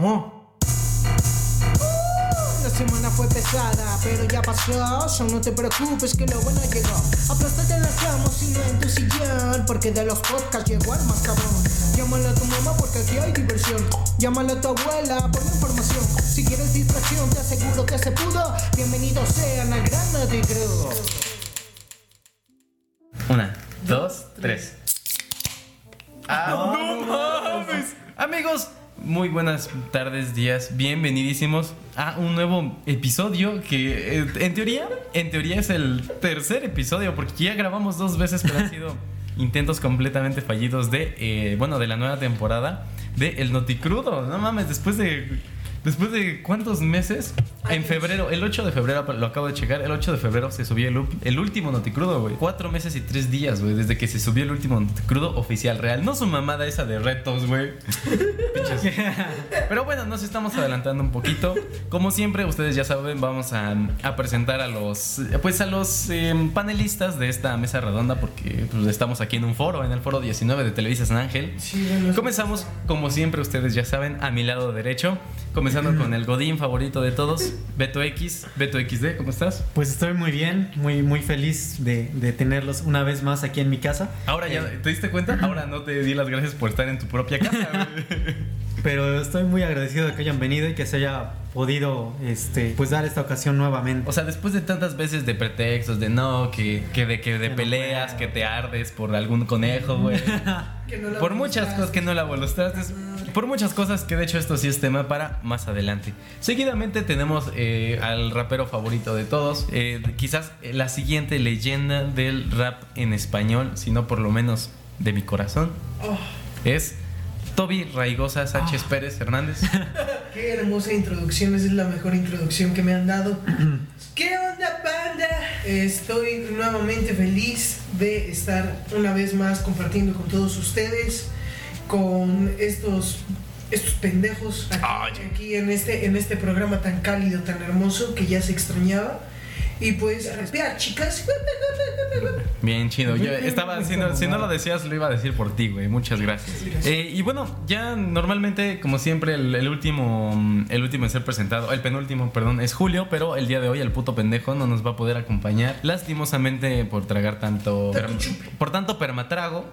La semana fue pesada, pero ya pasó. So no te preocupes que lo bueno llegó. Aplástate en la cama, sino en tu sillón. Porque de los podcasts llegó el más cabrón. Llámale a tu mamá porque aquí hay diversión. Llámale a tu abuela por información. Si quieres distracción, te aseguro que se pudo. Bienvenidos sean al Gran Noti Crew. Una, dos, tres. ¡Ah, no mames! Amigos, muy buenas tardes, días, bienvenidísimos a un nuevo episodio que eh, en teoría, en teoría es el tercer episodio porque ya grabamos dos veces pero han sido intentos completamente fallidos de, eh, bueno, de la nueva temporada de El Noticrudo. No mames, después de Después de cuántos meses, en febrero, el 8 de febrero, lo acabo de checar, el 8 de febrero se subió el, último Noticrudo, güey. Cuatro meses y tres días, güey, desde que se subió el último Noticrudo oficial real. No su mamada esa de retos, güey. Pero bueno, nos estamos adelantando un poquito. Como siempre, ustedes ya saben, vamos a, a presentar a los, pues a los eh, panelistas de esta mesa redonda porque pues, estamos aquí en un foro, en el foro 19 de Televisa San Ángel. Comenzamos, como siempre, ustedes ya saben, a mi lado derecho. Comenzando con el Godín favorito de todos, Beto X. Beto XD, ¿cómo estás? Pues estoy muy bien, muy, muy feliz de, de tenerlos una vez más aquí en mi casa. Ahora ya, Eh, ¿te diste cuenta? Ahora no te di las gracias por estar en tu propia casa, güey. pero estoy muy agradecido de que hayan venido y que se haya podido este, pues dar esta ocasión nuevamente. O sea, después de tantas veces de pretextos, de no, que, que de, que de Que peleas, que te ardes por algún conejo, güey. Que no la por muchas cosas que no la los por muchas cosas que de hecho esto sí es tema para más adelante. Seguidamente tenemos eh, al rapero favorito de todos, eh, quizás la siguiente leyenda del rap en español, si no por lo menos de mi corazón, Oh, es Toby Raigosa Sánchez Pérez Hernández. qué hermosa introducción, esa es la mejor introducción que me han dado. ¿Qué onda, panda? Estoy nuevamente feliz de estar una vez más compartiendo con todos ustedes, con estos, estos pendejos aquí, aquí en, este, en este programa tan cálido, tan hermoso que ya se extrañaba. Y pues, respirar, chicas. Bien chido. Yo estaba haciendo, si no lo decías, lo iba a decir por ti, güey. Muchas gracias. Gracias. Eh, y bueno, ya normalmente, como siempre, el, el último, el último en ser presentado, el penúltimo, perdón, es Julio, pero el día de hoy el puto pendejo no nos va a poder acompañar. Lastimosamente por tragar tanto, por tanto permatrago.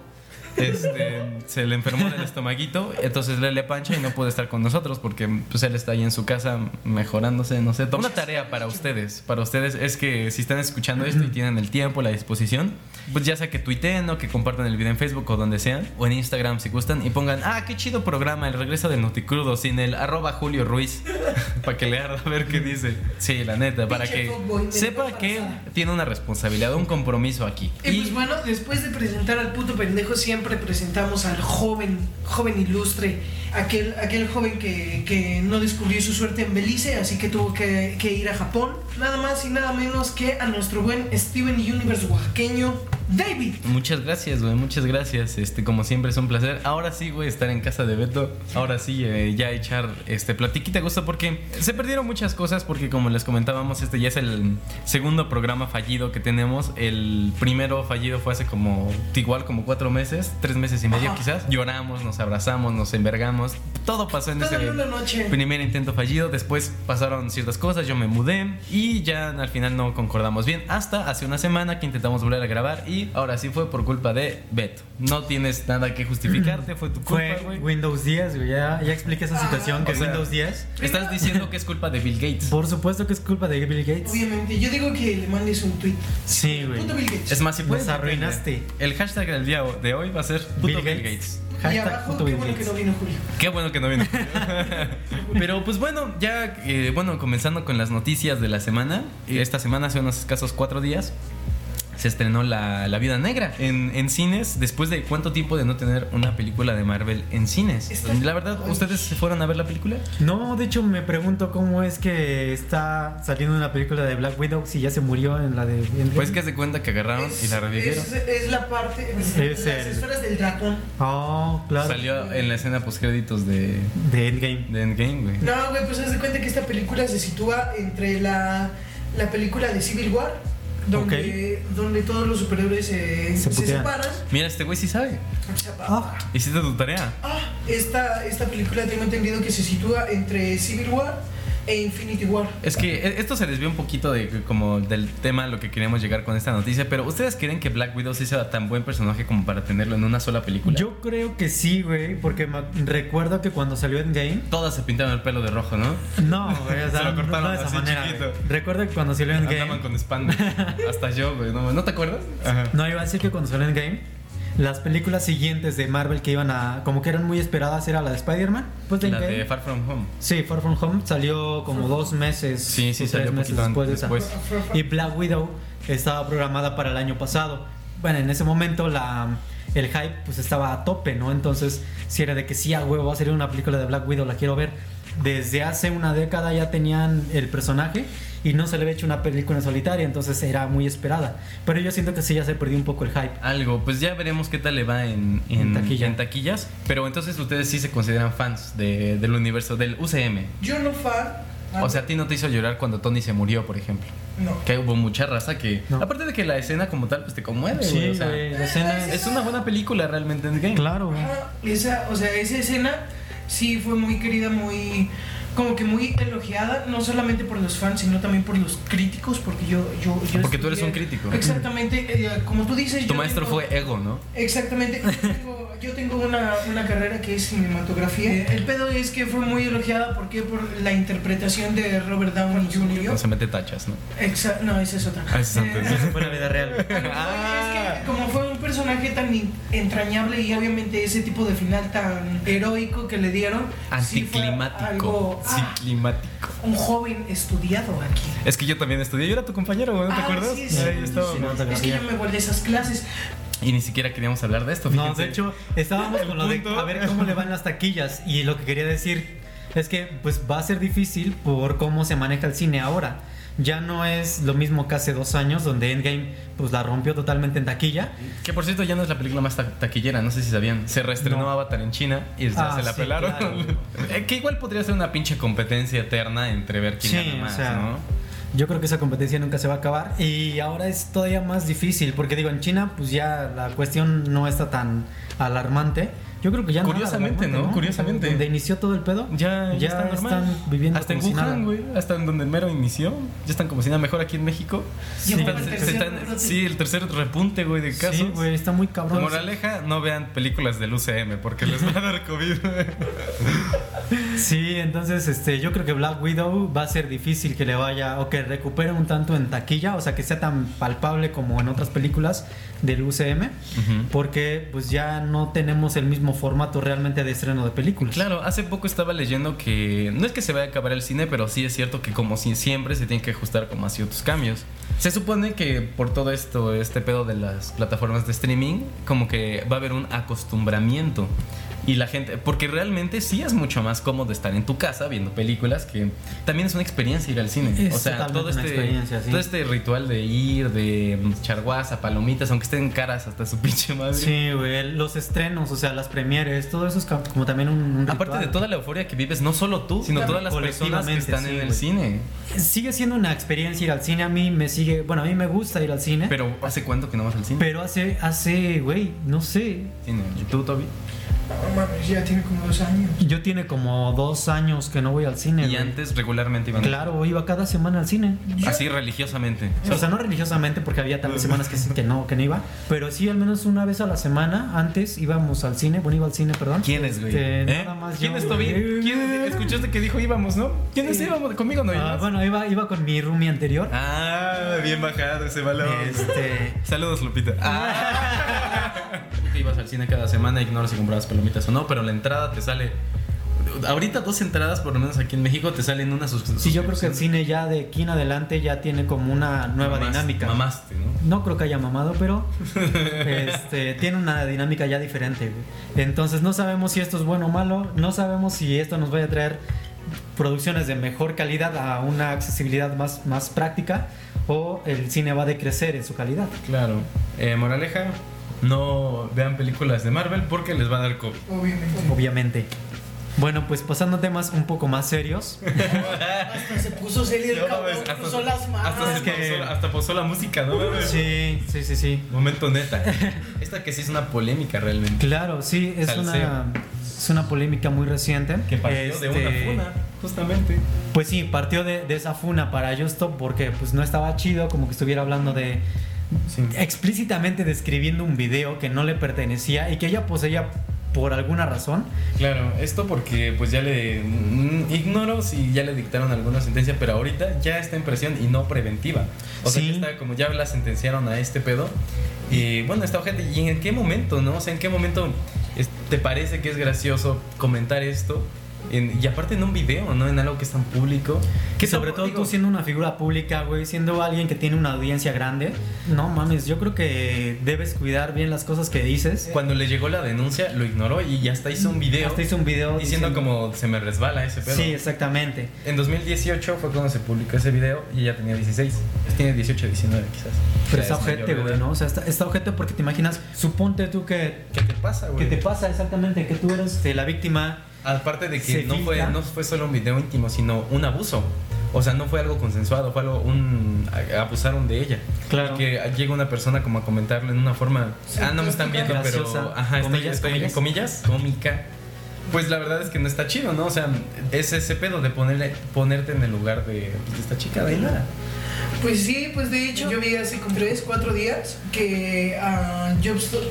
Este, se le enfermó del estomaguito, entonces le le pancha y no puede estar con nosotros porque pues él está ahí en su casa mejorándose, no sé. Una tarea para ustedes, para ustedes es que si están escuchando esto y tienen el tiempo, la disposición, pues ya sea que tuiteen o que compartan el video en Facebook o donde sean, o en Instagram si gustan y pongan, ah, qué chido programa, el regreso del Noticrudo sin el arroba Julio Ruiz, para que le arda a ver qué dice. Sí, la neta, para que sepa que tiene una responsabilidad, un compromiso aquí. Y pues bueno, después de presentar al puto pendejo, siempre presentamos al joven, joven ilustre, aquel, aquel joven que, que no descubrió su suerte en Belice, así que tuvo que, que ir a Japón. Nada más y nada menos que a nuestro buen Steven Universe oaxaqueño, David. Muchas gracias, güey, muchas gracias. Este, como siempre es un placer. Ahora sí, güey, estar en casa de Beto. Ahora sí, eh, ya echar este platiquita gusto porque se perdieron muchas cosas porque como les comentábamos, este ya es el segundo programa fallido que tenemos. El primero fallido fue hace como igual como cuatro meses, tres meses y medio Ajá. quizás. Lloramos, nos abrazamos, nos envergamos. Todo pasó en Toda ese una noche. primer intento fallido. Después pasaron ciertas cosas, yo me mudé y ya al final no concordamos bien. Hasta hace una semana que intentamos volver a grabar y ahora sí fue por culpa de Beto. No tienes nada que justificarte, fue tu culpa, Fue güey. Windows 10, güey. Ya, ya expliqué esa situación que o sea, Windows 10. Estás diciendo que es culpa de Bill Gates. Por supuesto que es culpa de Bill Gates. Obviamente, yo digo que le mandes un tweet. Sí, güey. Puto Bill Gates. Es más, si puedes. Nos arruinaste. El hashtag del día de hoy va a ser puto Bill Bill Gates. Gates. Y abajo, qué bueno que no vino Julio. Qué bueno que no vino. Pero pues bueno, ya eh, bueno, comenzando con las noticias de la semana. Esta semana, hace unos escasos cuatro días, se estrenó La, La Vida Negra en, en cines. Después de cuánto tiempo de no tener una película de Marvel en cines. La verdad, ¿ustedes se fueron a ver la película? No, de hecho me pregunto cómo es que está saliendo una película de Black Widow si ya se murió en la de Endgame. Pues que se cuenta que agarraron y la revivieron. es, es la parte, es, Es las el- esferas del dragón. Oh, claro. Salió en la escena post créditos de, De Endgame. de Endgame, güey. No, güey, pues haz de cuenta que esta película se sitúa entre la, la película de Civil War, donde, donde todos los superhéroes se, Se se separan. Mira, este güey sí sabe. Ah, Hiciste tu tarea. Ah, esta, esta película tengo entendido que se sitúa entre Civil War e Infinity War. Es que e- esto se desvió un poquito de como del tema a lo que queríamos llegar con esta noticia, pero ¿ustedes creen que Black Widow sí sea tan buen personaje como para tenerlo en una sola película? Yo creo que sí, güey, porque me recuerdo que cuando salió Endgame. Todas se pintaron el pelo de rojo, ¿no? No, güey, o sea, Se lo cortaron no de esa así manera. Recuerdo que cuando salió Andaban Endgame. con spandex. Hasta yo, güey. ¿No, ¿no te acuerdas? Ajá. No, iba a decir que cuando salió Endgame. Las películas siguientes de Marvel que iban a. como que eran muy esperadas era la de Spider-Man. Pues de La Endgame. de Far From Home. Sí, Far From Home salió como dos meses. Sí, sí, salió tres meses poquito después de después. Y Black Widow estaba programada para el año pasado. Bueno, en ese momento la, el hype pues estaba a tope, ¿no? Entonces, si era de que sí, a huevo, va a salir una película de Black Widow, la quiero ver. Desde hace una década ya tenían el personaje y no se le había hecho una película en solitaria, entonces era muy esperada. Pero yo siento que sí ya se perdió un poco el hype. Algo, pues ya veremos qué tal le va en, en, En taquilla. en taquillas. Pero entonces ustedes sí se consideran fans de- del universo, del UCM. Yo no fan. O sea, a ti no te hizo llorar cuando Tony se murió, por ejemplo. no. Que hubo mucha raza que. No. Aparte de que la escena como tal, pues te conmueve, güey. Sí, o sea, güey, la escena es una buena película realmente en game. Claro, güey. Esa, o sea, esa escena sí fue muy querida, muy como que muy elogiada, no solamente por los fans, sino también por los críticos, porque yo... yo, yo Porque tú eres estudié- un crítico. Exactamente, eh, como tú dices... Tu yo maestro tengo- fue Ego, ¿no? Exactamente, yo tengo, yo tengo una, una carrera que es cinematografía. El pedo es que fue muy elogiada, ¿por qué? Por la interpretación de Robert Downey Jr. No se mete tachas, ¿no? Exa- no, esa es otra. Ah, esa es otra. Eh, Eso fue la vida real. Ah. Es que como fue un personaje tan entrañable y obviamente ese tipo de final tan heroico que le dieron, sí Anticlimático. algo- Sí, ah, climático. un joven estudiado aquí. Es que yo también estudié. Yo era tu compañero, ¿no te Ah, acuerdas? sí, sí, Ahí sí, estábamos. sí. Es que yo me volví a esas clases. Y ni siquiera queríamos hablar de esto. No, fíjense. de hecho, estábamos con lo de a ver cómo le van las taquillas. Y lo que quería decir es que pues va a ser difícil por cómo se maneja el cine ahora. Ya no es lo mismo que hace dos años, donde Endgame pues la rompió totalmente en taquilla. Que por cierto ya no es la película más ta- taquillera, no sé si sabían. Se reestrenó No. Avatar en China y ya Ah, se la sí, pelaron. claro. Eh, que igual podría ser una pinche competencia eterna entre ver quién Sí, o más, sea, ¿no? Yo creo que esa competencia nunca se va a acabar. Y ahora es todavía más difícil, porque digo, en China pues ya la cuestión no está tan alarmante. Yo creo que ya Curiosamente, nada alarmante, ¿no? Curiosamente. Donde inició todo el pedo. Ya, ya, Ya está normal. están viviendo Hasta en como Wuhan, güey. Hasta en donde el mero inició. Ya están como si nada mejor aquí en México. Sí, Están- el tercer están- sí, el tercer repunte, güey, de casos. Sí, güey, está muy cabrón. Moraleja, no vean películas del UCM porque les va a dar COVID. Sí, entonces este, yo creo que Black Widow va a ser difícil que le vaya o que recupere un tanto en taquilla, o sea, que sea tan palpable como en otras películas del UCM, porque pues ya no tenemos el mismo formato realmente de estreno de películas. Claro, hace poco estaba leyendo que no es que se vaya a acabar el cine, pero sí es cierto que como si siempre se tiene que ajustar como a ciertos cambios. Se supone que por todo esto, este pedo de las plataformas de streaming, como que va a haber un acostumbramiento. Y la gente, porque realmente sí es mucho más cómodo estar en tu casa viendo películas que también es una experiencia ir al cine. Es o sea, todo este, sí. todo este ritual de ir, de echar guasa, palomitas, aunque estén caras hasta su pinche madre. Sí, güey, los estrenos, o sea, las premieres, todo eso es como también un, un Aparte ritual. de toda la euforia que vives, no solo tú, sino todas las personas que están sí, en el güey. cine. Sigue siendo una experiencia ir al cine, a mí me sigue, bueno, a mí me gusta ir al cine, pero, Pero ¿hace cuánto que no vas al cine? hace, hace, güey, no sé, Cine. ¿Y tú, Toby? No mames, ya tiene como dos años. yo tiene como dos años que no voy al cine. Y güey. antes regularmente iban Claro, iba cada semana al cine. así religiosamente. O sea, no religiosamente porque había también semanas que, no, que no iba, pero sí al menos una vez a la semana antes íbamos al cine, bueno, iba al cine, perdón. ¿Quiénes, güey? Este, ¿Eh? nada más ¿Quién yo, es Toby? güey. ¿Quién? Escuchaste que dijo íbamos, ¿no? ¿Quiénes Sí. íbamos? Conmigo no Ah, ibas. bueno, iba, iba con mi roomie anterior. Ah, bien bajado ese balón. Este, Saludos, Lupita. Ah. que ibas al cine cada semana, ignoras si comprabas palomitas o no, pero la entrada te sale. Ahorita dos entradas, por lo menos aquí en México, te salen una sus- sí, yo creo que el suscripción. cine ya de aquí en adelante ya tiene como una nueva Mamás- dinámica. Mamaste, ¿no? No creo que haya mamado, pero este, tiene una dinámica ya diferente. Entonces no sabemos si esto es bueno o malo, no sabemos si esto nos vaya a traer producciones de mejor calidad a una accesibilidad más, más práctica o el cine va a decrecer en su calidad. Claro. Eh, moraleja, no vean películas de Marvel porque les va a dar COVID. Obviamente. Obviamente. Bueno, pues pasando a temas un poco más serios. Hasta se puso serio el No, cabrón, hasta- puso las manos. Hasta, se Es que- pausó, hasta pausó la música, ¿no? Sí, sí, sí, sí. Momento neta. Esta que sí es una polémica realmente. Claro, sí, es Salseo. una es una polémica muy reciente. Que partió de una Este, funa, justamente. Pues sí, partió de, de esa funa para Justo porque pues no estaba chido, como que estuviera hablando de Sí. explícitamente describiendo un video que no le pertenecía y que ella poseía por alguna razón. Claro, esto porque pues ya le mm, ignoro si ya le dictaron alguna sentencia, pero ahorita ya está en prisión y no preventiva. O sea, Sí. ya está como ya la sentenciaron a este pedo. Y bueno, está ojete. ¿Y en qué momento, no? O sea, ¿en qué momento te parece que es gracioso comentar esto? En- y aparte en un video, ¿no? En algo que es tan público. Que sobre todo digo, tú siendo una figura pública, güey, siendo alguien que tiene una audiencia grande, no mames, yo creo que debes cuidar bien las cosas que dices. Cuando le llegó la denuncia, lo ignoró y hasta hizo un video Hasta hizo un video diciendo como se me resbala ese pedo. Sí, exactamente. En 2018 fue cuando se publicó ese video y ella tenía 16. Tiene 18, 19 quizás. Pero O sea, está ojete, güey. ¿no? O sea, está, está ojete porque te imaginas, suponte tú que, ¿Qué te pasa, güey? te pasa exactamente, que tú eres este, la víctima. Aparte de que Se no fue, no fue solo un video íntimo, sino un abuso. O sea, no fue algo consensuado, fue algo, un... abusaron de ella. Claro. Y que llega una persona como a comentarlo en una forma... ah, no me están viendo, Graciosa. pero... Ajá, Comillas, estoy comillas. comillas, cómica. Pues la verdad es que no está chido, ¿no? O sea, es ese pedo de ponerle, ponerte en el lugar de, pues, de esta chica de Ainara. Pues sí, pues de hecho, yo vi hace como 3, 4 días que a Jobstop,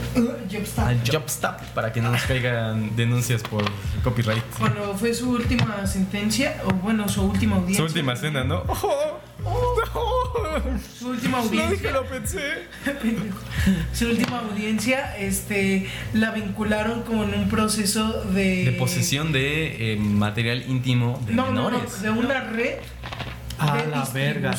Jobstop, Al Job Stop, para que no nos caigan denuncias por copyright. cuando fue su última sentencia, o bueno, su última audiencia. Su última cena, ¿no? ¡Oh! Su última audiencia. lo pensé. su última audiencia, este, la vincularon como en un proceso de. De posesión de eh, material íntimo de No, no, no, menores. de una red A la verga.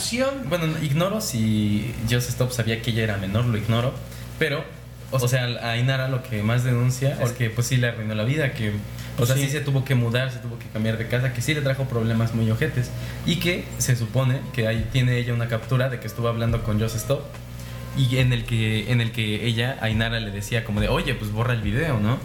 Bueno, no, ignoro si Joseph Stop sabía que ella era menor, lo ignoro. Pero, o sea, a Ainara lo que más denuncia es que pues sí le arruinó la vida, que o sea, Sí. sí se tuvo que mudar, se tuvo que cambiar de casa, que sí le trajo problemas muy ojetes. Y que se supone que ahí tiene ella una captura de que estuvo hablando con Joseph Stop. Y en el que, en el que ella, Ainara, le decía como de, oye, pues borra el video, ¿no?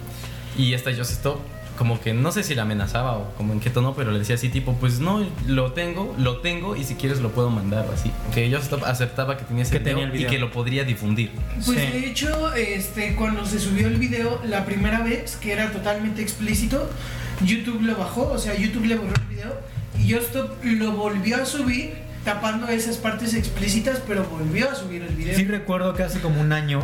Y esta Joseph Stop, como que no sé si la amenazaba o como en qué tono, pero le decía así, tipo, pues no, lo tengo, lo tengo y si quieres lo puedo mandar, así. Que Stop aceptaba que tenía ese Que video, tenía el y video. que lo podría difundir. Pues Sí. de hecho, este, cuando se subió el video la primera vez, que era totalmente explícito, YouTube lo bajó, o sea, YouTube le borró el video y Justop lo volvió a subir tapando esas partes explícitas, pero volvió a subir el video. Sí recuerdo que hace como un año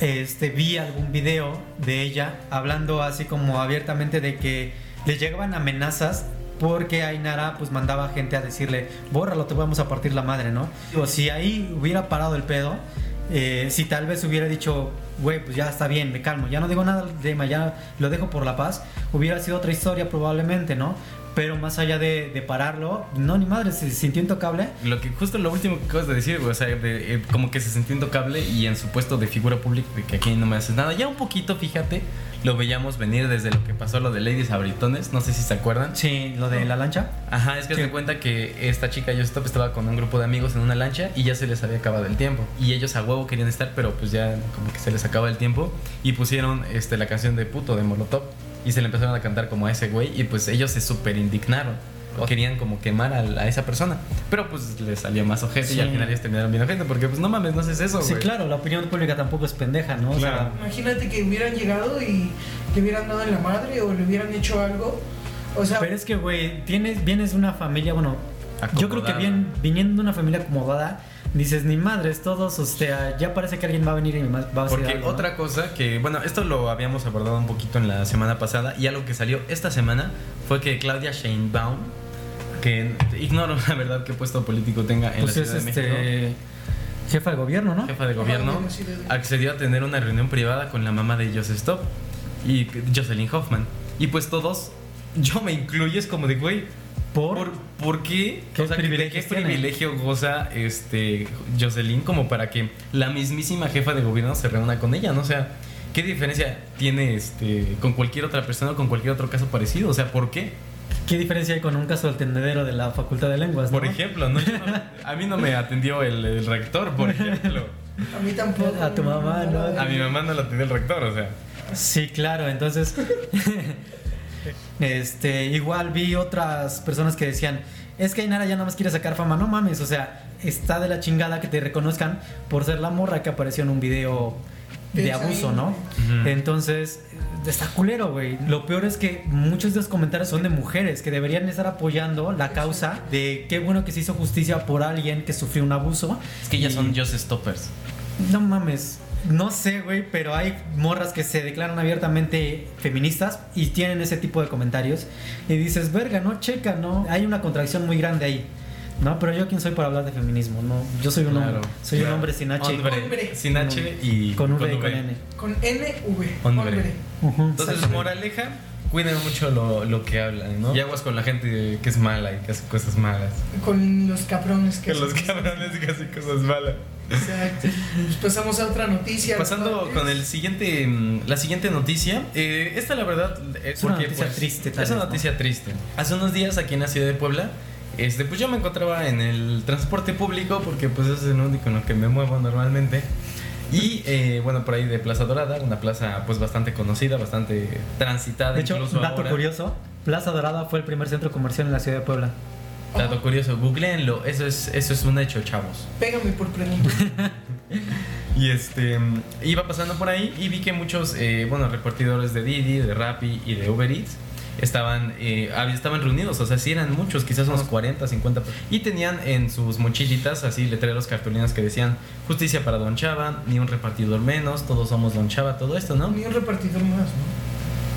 este, vi algún video de ella hablando así como abiertamente de que le llegaban amenazas porque Ainara pues mandaba gente a decirle, bórralo, te vamos a partir la madre, ¿no? O si ahí hubiera parado el pedo, eh, si tal vez hubiera dicho, güey, pues ya está bien, me calmo, ya no digo nada de tema, ya lo dejo por la paz, hubiera sido otra historia probablemente, ¿no? Pero más allá de, de pararlo, no, ni madre, se sintió intocable. Lo que justo lo último que acabas de decir, güey, o sea, de, eh, como que se sintió intocable y en su puesto de figura pública de que aquí no me haces nada. Ya un poquito, fíjate, lo veíamos venir desde lo que pasó lo de Ladies Abritones, no sé si se acuerdan. Sí, lo de la lancha. Ajá, es que Sí. se cuenta que esta chica yo estaba con un grupo de amigos en una lancha y ya se les había acabado el tiempo. Y ellos a huevo querían estar, pero pues ya como que se les acaba el tiempo y pusieron este la canción de puto de Molotov y se le empezaron a cantar como a ese güey y pues ellos se súper indignaron. Querían como quemar a, a esa persona. Pero pues les salió más ojete y Sí. al final ellos terminaron bien ojete porque pues no mames, no haces eso, Sí, güey. claro, la opinión pública tampoco es pendeja, ¿no? O Claro. Imagínate que hubieran llegado y le hubieran dado en la madre o le hubieran hecho algo. O sea, sea, pero es que, güey, tienes, vienes de una familia, bueno, yo creo que Acomodada. bien, viniendo de una familia acomodada, dices, ni madres, todos, o sea, ya parece que alguien va a venir y me va a decir Porque algo, ¿no? otra cosa que, bueno, esto lo habíamos abordado un poquito en la semana pasada y algo que salió esta semana fue que Claudia Sheinbaum, que ignoro la verdad qué puesto político tenga en Pues la es Ciudad de México, este jefa de gobierno, ¿no? jefa de gobierno, accedió a tener una reunión privada con la mamá de Joseph Stop y Jocelyn Hoffman. Y pues todos, yo me incluyo, es como de, güey, Por, ¿Por, por qué? ¿Qué O sea, ¿de privilegios qué privilegio goza este Jocelyn como para que la mismísima jefa de gobierno se reúna con ella? ¿no? O sea, ¿qué diferencia tiene este con cualquier otra persona o con cualquier otro caso parecido? O sea, ¿por qué? ¿qué diferencia hay con un caso del tendedero de la Facultad de Lenguas, Por no? ejemplo, no- a mí no me atendió el, el rector, por ejemplo. a mí tampoco. A tu mamá, ¿no? A mi mamá no la atendió el rector, o sea. Sí, claro, entonces este, igual vi otras personas que decían, es que Ainara ya nada más quiere sacar fama, no mames, o sea, está de la chingada que te reconozcan por ser la morra que apareció en un video de abuso, ¿no? Entonces, está culero, güey. Lo peor es que muchos de los comentarios son de mujeres que deberían estar apoyando la causa de qué bueno que se hizo justicia por alguien que sufrió un abuso. Es que ellas Y- son just stoppers. No mames. No sé, güey, pero hay morras que se declaran abiertamente feministas y tienen ese tipo de comentarios. Y dices, verga, no, checa, ¿no? Hay una contradicción muy grande ahí. No, pero yo quién soy para hablar de feminismo, no. Yo soy un Claro, hombre. Soy un hombre sin H. Hombre, Hombre. sin H y Con V y con N. Con NV. Hombre. Hombre. Entonces, moraleja, cuiden mucho lo, lo que hablan, ¿no? Y aguas con la gente que es mala y que hace cosas malas. Con los cabrones que Que los cabrones que hacen cosas malas. Exacto. Pues pasamos a otra noticia. Pasando ¿no? con el siguiente, mm, la siguiente noticia. eh, esta la verdad es Es una porque, noticia pues, triste, tal Es una vez, ¿no? noticia triste. Hace unos días aquí en la ciudad de Puebla, este, pues yo me encontraba en el transporte público porque pues es el único en lo que me muevo normalmente. Y eh, bueno, por ahí de Plaza Dorada, una plaza pues bastante conocida, bastante transitada. De hecho, incluso dato ahora. curioso, Plaza Dorada fue el primer centro comercial en la ciudad de Puebla. Dato curioso, googleenlo, eso es, eso es un hecho, chavos. Pégame por preguntar. Y este iba pasando por ahí y vi que muchos eh, bueno repartidores de Didi, de Rappi y de Uber Eats estaban eh, estaban reunidos, o sea, sí eran muchos, quizás unos 40, 50 y tenían en sus mochilitas así letreros, cartulinas que decían justicia para Don Chava, ni un repartidor menos, todos somos Don Chava, todo esto, ¿no? Ni un repartidor más, ¿no?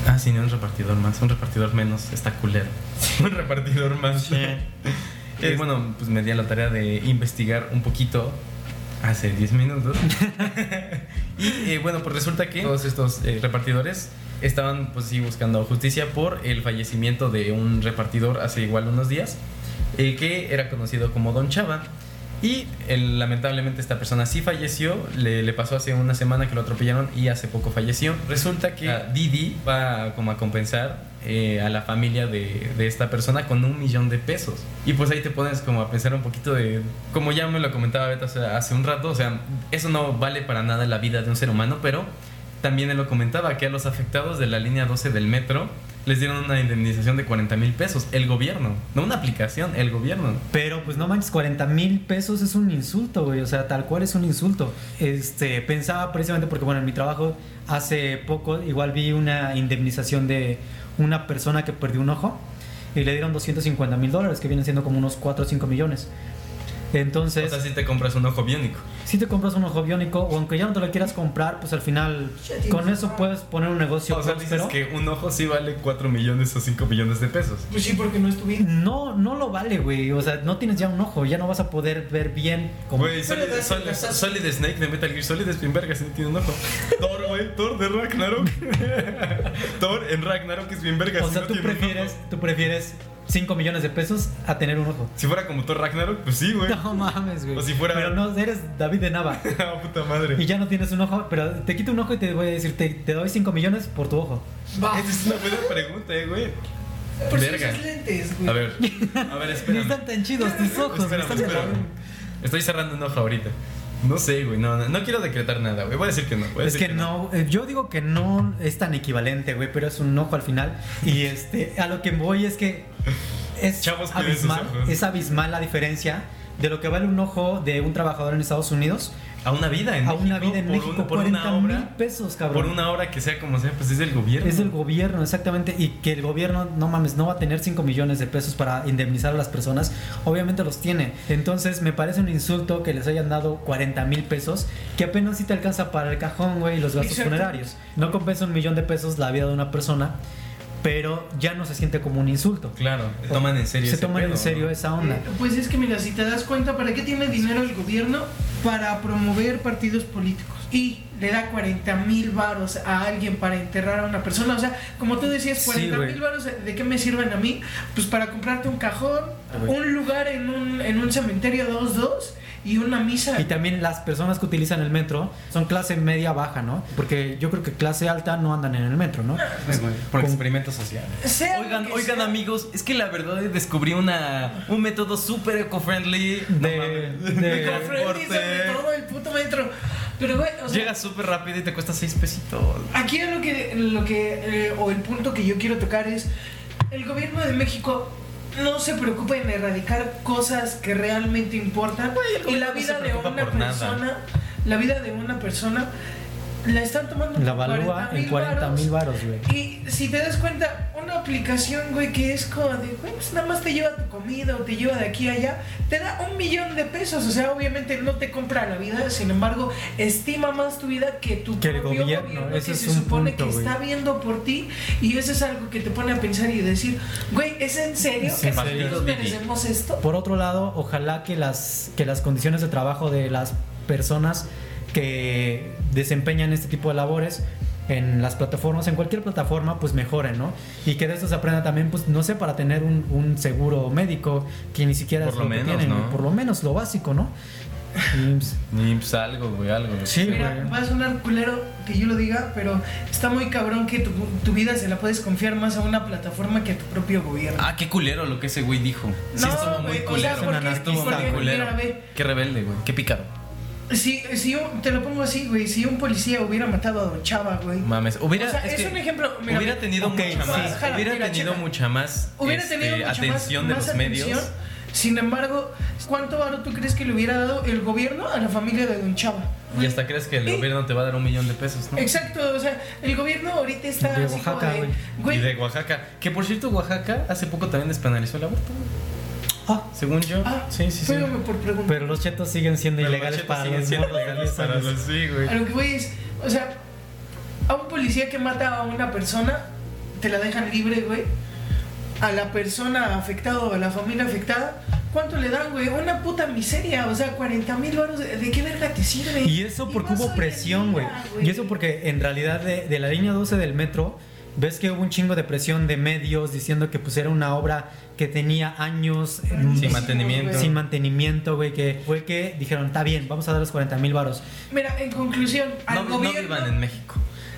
Ah, sí, ni un repartidor más, un repartidor menos, está culero. un repartidor más. Eh, bueno, pues me di a la tarea de investigar un poquito hace 10 minutos. y eh, bueno, pues resulta que todos estos eh, repartidores estaban pues sí buscando justicia por el fallecimiento de un repartidor hace igual unos días, eh, que era conocido como Don Chava. Y él, lamentablemente esta persona sí falleció, le, le pasó hace una semana que lo atropellaron y hace poco falleció. Resulta que ah, Didi va como a compensar eh, a la familia de, de esta persona con un millón de pesos. Y pues ahí te pones como a pensar un poquito de, como ya me lo comentaba Beto hace, hace un rato, o sea, eso no vale para nada la vida de un ser humano, pero también él lo comentaba, que a los afectados de la línea 12 del metro les dieron una indemnización de 40 mil pesos, el gobierno, no una aplicación, el gobierno. Pero pues no manches, 40 mil pesos es un insulto, güey. O sea, tal cual es un insulto. Este, pensaba precisamente porque, bueno, en mi trabajo hace poco igual vi una indemnización de una persona que perdió un ojo y le dieron 250 mil dólares, que vienen siendo como unos 4 o 5 millones. Entonces, O sea, si te compras un ojo biónico. si te compras un ojo biónico, o aunque ya no te lo quieras comprar, pues al final con eso puedes poner un negocio O sea, dices que un ojo sí vale 4 millones o 5 millones de pesos. Pues sí, porque no estuve. No, no lo vale, güey. O sea, no tienes ya un ojo, ya no vas a poder ver bien como Güey, Solid, Solid- Solid Snake de Metal Gear Solid Spinberga sí tiene un ojo. Thor, güey, Thor de Ragnarok. Thor en Ragnarok es Spinberga O sea, tú prefieres, tú prefieres 5 millones de pesos a tener un ojo. Si fuera como Thor Ragnarok, pues sí, güey. No mames, güey. O si fuera- Pero no, eres David de Nava. Ah, puta madre. Y ya no tienes un ojo, pero te quito un ojo y te voy a decir, te, te doy 5 millones por tu ojo. Va. Esa es una buena pregunta, eh, güey. Por si Verga. lentes, güey. A ver, a ver, Ni espérame. están tan chidos tus ojos. Espérame, espérame. Estoy cerrando un ojo ahorita. No sé, güey, no, no, no quiero decretar nada, güey. Voy a decir que no. voy a Es decir que no, eh, yo digo que no es tan equivalente, güey, pero es un ojo al final. Y este, a lo que voy es que es Chavos, abismal, es abismal la diferencia de lo que vale un ojo de un trabajador en Estados Unidos A una vida en a México. una vida en por México, una- por 40 una mil obra. pesos, cabrón. Por una hora que sea como sea, pues es del gobierno. Es del gobierno, exactamente. Y que el gobierno, no mames, no va a tener 5 millones de pesos para indemnizar a las personas. Obviamente los tiene. Entonces me parece un insulto que les hayan dado 40 mil pesos, que apenas si te alcanza para el cajón, güey, y los gastos Exacto. funerarios. No compensa un millón de pesos la vida de una persona, pero ya no se siente como un insulto. Claro, se toman en serio Se ese toman en serio ¿no? esa onda. Eh, Pues es que mira, si te das cuenta, ¿para qué tiene dinero el gobierno? Para promover partidos políticos. Y le da 40 mil varos a alguien para enterrar a una persona. O sea, como tú decías, Sí, 40 güey. mil varos, ¿de qué me sirven a mí? Pues para comprarte un cajón. Un lugar en un, en un cementerio 2-2 y una misa. Y también las personas que utilizan el metro son clase media baja, ¿no? Porque yo creo que clase alta no andan en el metro, ¿no? Por Con- experimentos sociales. Sea Oigan, oigan sea. amigos, es que la verdad descubrí una, un método súper eco-friendly. No De, mames. de- Eco-friendly sobre todo el puto metro. Pero, güey, o sea, Llegas súper rápido y te cuesta 6 pesitos. Aquí lo que, lo que eh, o el punto que yo quiero tocar es, el gobierno de México no se preocupa en erradicar cosas que realmente importan y la vida de una nada. persona, la vida de una persona la están tomando La evalúa en 40 mil varos. baros, güey. Y si te das cuenta, una aplicación, güey, que es como de, güey, pues nada más te lleva tu comida o te lleva de aquí a allá, te da un millón de pesos. O sea, obviamente no te compra la vida, sin embargo, estima más tu vida que tu Que el propio gobierno, ese que es se un supone punto, que güey. está viendo por ti. Y eso es algo que te pone a pensar y decir, güey, ¿es en serio Es que nosotros merecemos esto? Por otro lado, ojalá que las, que las condiciones de trabajo de las personas que desempeñan este tipo de labores en las plataformas, en cualquier plataforma, pues mejoren, ¿no? Y que de esto se aprenda también, pues no sé, para tener un, un seguro médico que ni siquiera Por es lo que menos, tienen, ¿no? por lo menos lo básico, ¿no? Ni pues, algo, güey, algo. Sí, Mira, güey. va a sonar culero que yo lo diga, pero está muy cabrón que tu, tu vida se la puedes confiar más a una plataforma que a tu propio gobierno. Ah, qué culero lo que ese güey dijo. sí, No, estuvo muy o sea, porque- estuvo porque, muy culero. mira, ve. Qué rebelde, güey. Qué pícaro. Si, si un- te lo pongo así, güey, si un policía hubiera matado a Don Chava, güey. Mames. Hubiera, O sea, es que un ejemplo, mira, hubiera tenido mucha sí. más. Jala, hubiera mira, tenido checa. mucha más Hubiera este, tenido mucha atención más, de más los medios. atención. Sin embargo, ¿cuánto varo tú crees que le hubiera dado el gobierno a la familia de Don Chava? Y hasta crees que el Eh. gobierno te va a dar un millón de pesos, ¿no? Exacto, o sea, el gobierno ahorita está De Oaxaca, güey, Y de Oaxaca. Que por cierto, Oaxaca hace poco también despenalizó el aborto. güey. Ah, Según yo. ah, sí, sí, sí. por pero los chetos siguen siendo Pero los ilegales chetos para siguen los siendo legales 10 para los- Sí, güey. A lo que voy es, o sea, a un policía que mata a una persona, te la dejan libre, güey. A la persona afectada o a la familia afectada, ¿cuánto le dan, güey? Una puta miseria, o sea, 40 mil baros, ¿de qué verga te sirve? Y eso porque más hubo presión, güey. Y eso porque en realidad de, de la línea 12 del metro, ves que hubo un chingo de presión de medios diciendo que pues era una obra que tenía años Sin mantenimiento. sin mantenimiento, güey, que fue que dijeron, está bien, vamos a dar los 40 mil varos. Mira, en conclusión, al No, no gobierno... vivan en México.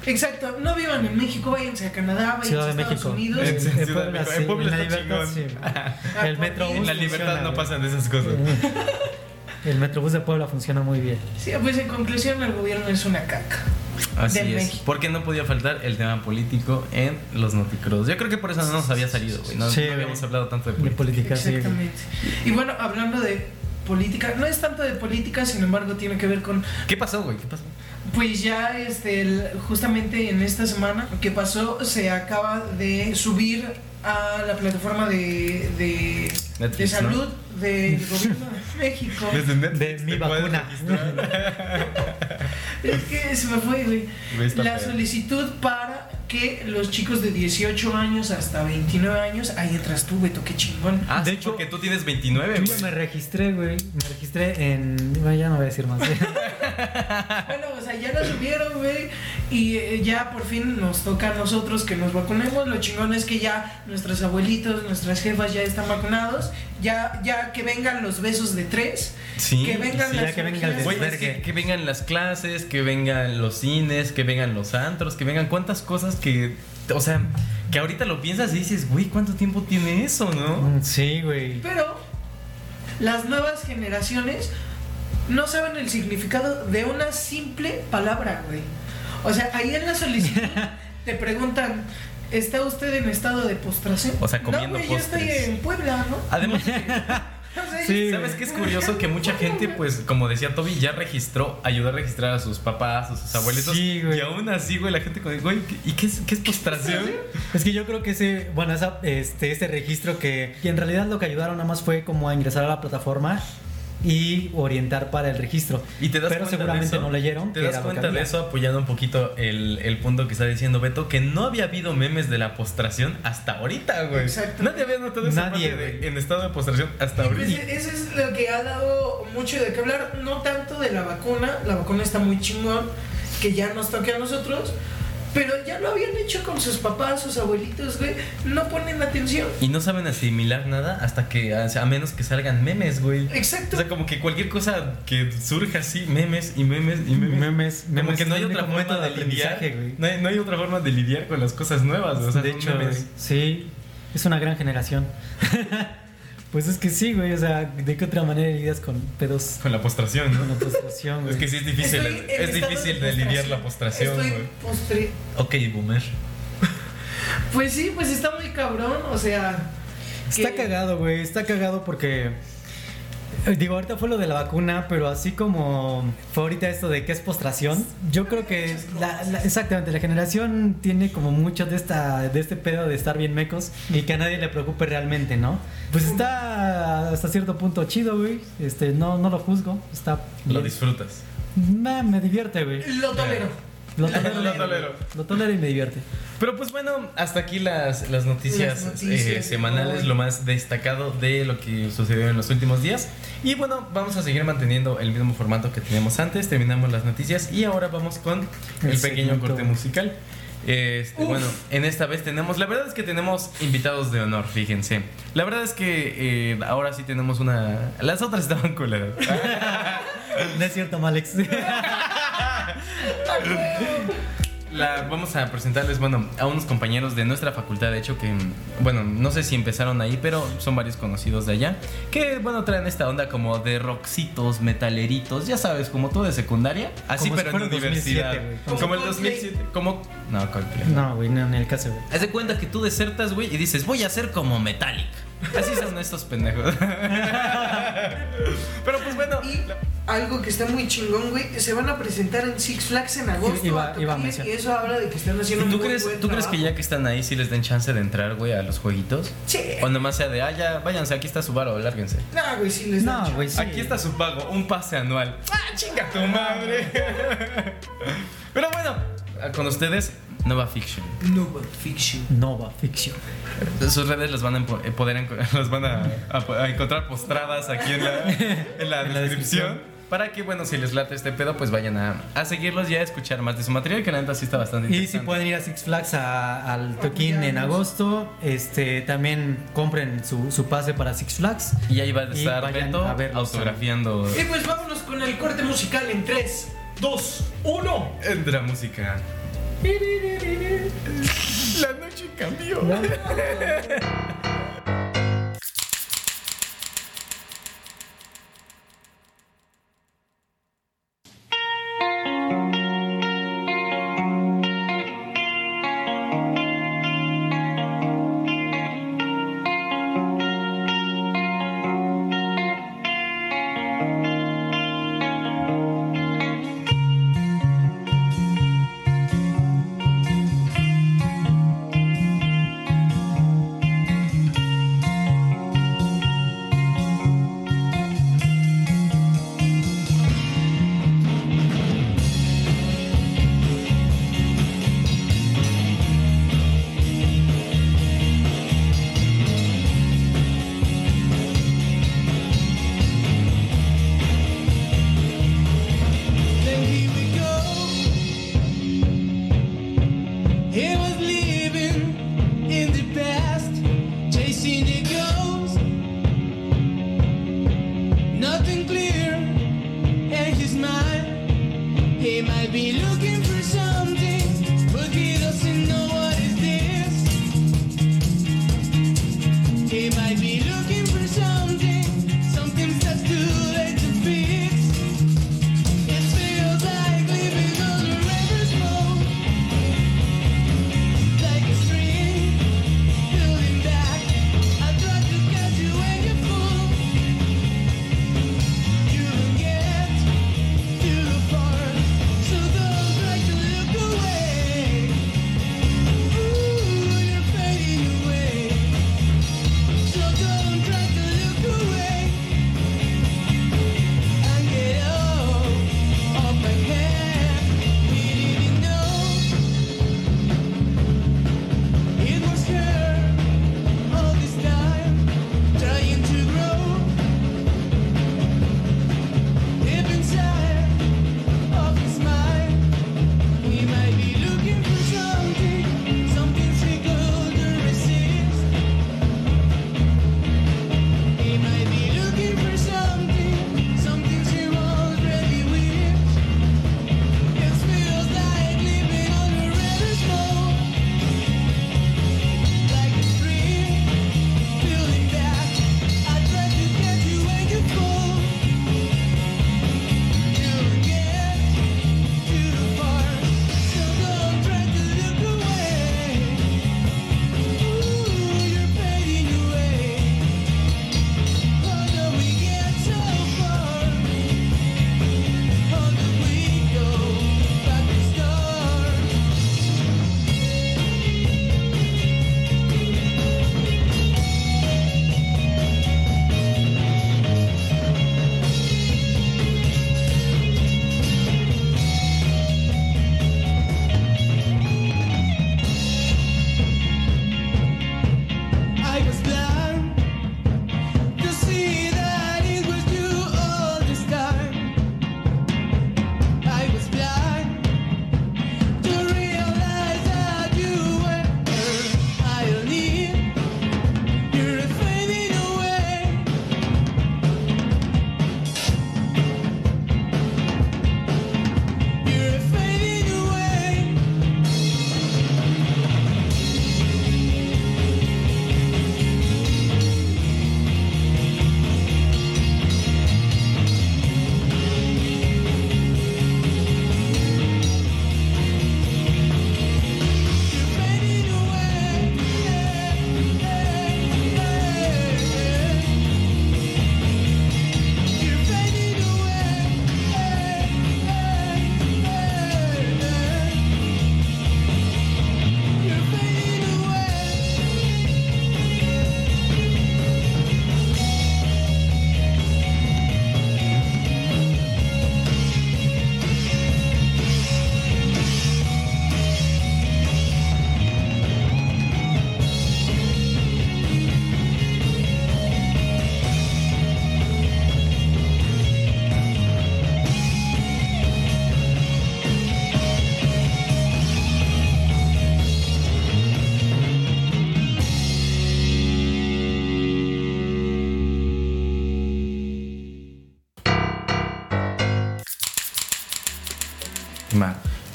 Exacto, no vivan en México, váyanse a Canadá, váyanse Ciudad a Estados México. Unidos. En- En, de Puebla, México. sí, En Puebla en la libertad, sí. El metrobús En la libertad funciona, no pasan de esas cosas. El metrobús de Puebla funciona muy bien. Sí, pues en conclusión, el gobierno es una caca. Así es. México. Porque no podía faltar el tema político en los noticross. Yo creo que por eso no nos había salido, güey. No, Sí, no güey. habíamos hablado tanto de De política. sí. Exactamente. Y bueno, hablando de política, no es tanto de política, sin embargo, tiene que ver con ¿Qué pasó, güey? ¿Qué pasó? Pues ya este, el- justamente en esta semana que pasó se acaba de subir a la plataforma de, de, Netflix, de salud del gobierno de México. De mi vacuna. Es que se me fue, güey. La solicitud para que los chicos de 18 años hasta 29 años, ahí entras tú, Beto, qué chingón. Ah, De hecho- porque tú tienes 29, Yo güey. ya me registré, güey. Me registré en. Bueno, ya no voy a decir más. Bueno, o sea, ya lo subieron, güey. Y eh, ya por fin nos toca a nosotros que nos vacunemos. Lo chingón es que ya nuestros abuelitos, nuestras jefas ya están vacunados. Ya, ya que vengan los besos de tres. Sí. que vengan sí, ya las que venga el cirugías. Güey, es desvergue. que, que vengan las clases, que vengan los cines, que vengan los antros, que vengan cuántas cosas que. O sea, que ahorita lo piensas y dices, güey, ¿cuánto tiempo tiene eso, no? Mm, sí, güey. Pero las nuevas generaciones no saben el significado de una simple palabra, güey. O sea, ahí en la solicitud te preguntan, ¿está usted en estado de postración? O sea, comiendo no, güey, yo estoy postres. en Puebla, ¿no? Además, Sí, ¿sabes qué es curioso? Que mucha gente, pues, como decía Toby, ya registró, ayudó a registrar a sus papás, a sus abuelitos. Sí, güey. Y aún así, güey, la gente con güey, ¿y qué es, qué es postración? Es que yo creo que ese, bueno, esa, este, ese registro que, que en realidad lo que ayudaron nada más fue como a ingresar a la plataforma y orientar para el registro. Y te das Pero cuenta seguramente no leyeron. Te das cuenta de eso apoyando un poquito el, el punto que está diciendo Beto, que no había habido memes de la postración hasta ahorita, güey. Exacto. Nadie había notado esa Nadie, parte de- güey. en estado de postración hasta Y pues, ahorita. eso es lo que ha dado mucho de qué hablar, no tanto de la vacuna, la vacuna está muy chingón, que ya nos toque a nosotros, pero ya lo habían hecho con sus papás, sus abuelitos, güey, no ponen atención. Y no saben asimilar nada hasta que, a menos que salgan memes, güey. Exacto. O sea, como que cualquier cosa que surja así, memes y memes y memes. Memes, Como memes que no hay otra forma de lidiar. güey. No hay, no hay otra forma de lidiar con las cosas nuevas. O sea, de hecho, memes. sí, es una gran generación. pues es que sí, güey, o sea, ¿de qué otra manera lidias con pedos Con la postración, con la ¿no? postración, güey? Es que sí es difícil, Estoy es difícil de de lidiar la postración, Estoy güey. postre- Ok, boomer. Pues sí, pues está muy cabrón, o sea. Está que- cagado, güey. Está cagado porque Digo, ahorita fue lo de la vacuna, pero así como fue ahorita esto de que es postración, yo creo que la- la- exactamente la generación tiene como mucho de esta de este pedo de estar bien mecos y que a nadie le preocupe realmente, ¿no? Pues está hasta cierto punto chido, güey. Este, no, no lo juzgo, está Lo disfrutas. Me, me divierte, güey. Lo tolero. Lo tolero, Lo tolero. Lo tolero y me divierte. Pero pues bueno, hasta aquí las, las noticias, Las noticias eh, semanales, lo más destacado de lo que sucedió en los últimos días. Y bueno, vamos a seguir manteniendo el mismo formato que teníamos antes. Terminamos las noticias y ahora vamos con el, El pequeño segmento. corte musical. Este, bueno, en esta vez tenemos, la verdad es que tenemos invitados de honor, fíjense. La verdad es que eh, ahora sí tenemos una... Las otras estaban culeras. No es cierto, Malex. La, vamos a presentarles, bueno, a unos compañeros de nuestra facultad, de hecho, que, bueno, no sé si empezaron ahí, pero son varios conocidos de allá, que, bueno, traen esta onda como de rockcitos, metaleritos, ya sabes, como todo de secundaria, así, Como si pero en fuera 2007, universidad. como, Como el Coldplay. 2007, como... No, Coldplay. No, güey, no, en el caso, güey. Haz de cuenta que tú desertas, güey, y dices, voy a ser como Metallic. Así son estos pendejos. pero pues bueno, Y algo que está muy chingón, güey, se van a presentar en Six Flags en agosto. Iba- a iba a y eso habla de que están haciendo ¿tú un crees, buen ¿tú crees que ya que están ahí sí les den chance de entrar, güey, a los jueguitos? Sí. O nomás sea de, ah, ya, váyanse, aquí está su baro, lárguense. No, güey, sí les dan No, chance. güey, sí. Aquí está su pago, un pase anual. ¡Ah, chinga tu madre! Pero bueno, con ustedes, Nova Fiction. No, but fiction. Nova Fiction. Sus redes las van a eh, poder las van a, a- a encontrar postradas aquí en la, en la En la descripción. descripción. Para que, bueno, si les late este pedo, pues vayan a, a seguirlos y a escuchar más de su material, que la neta sí está bastante Y si interesante. pueden ir a Six Flags a- al toquín en agosto, este también compren su, su pase para Six Flags. Y ahí va a estar Beto a verlos. autografiando Y pues vámonos con el corte musical en 3, 2, 1. entre la música. La noche cambió.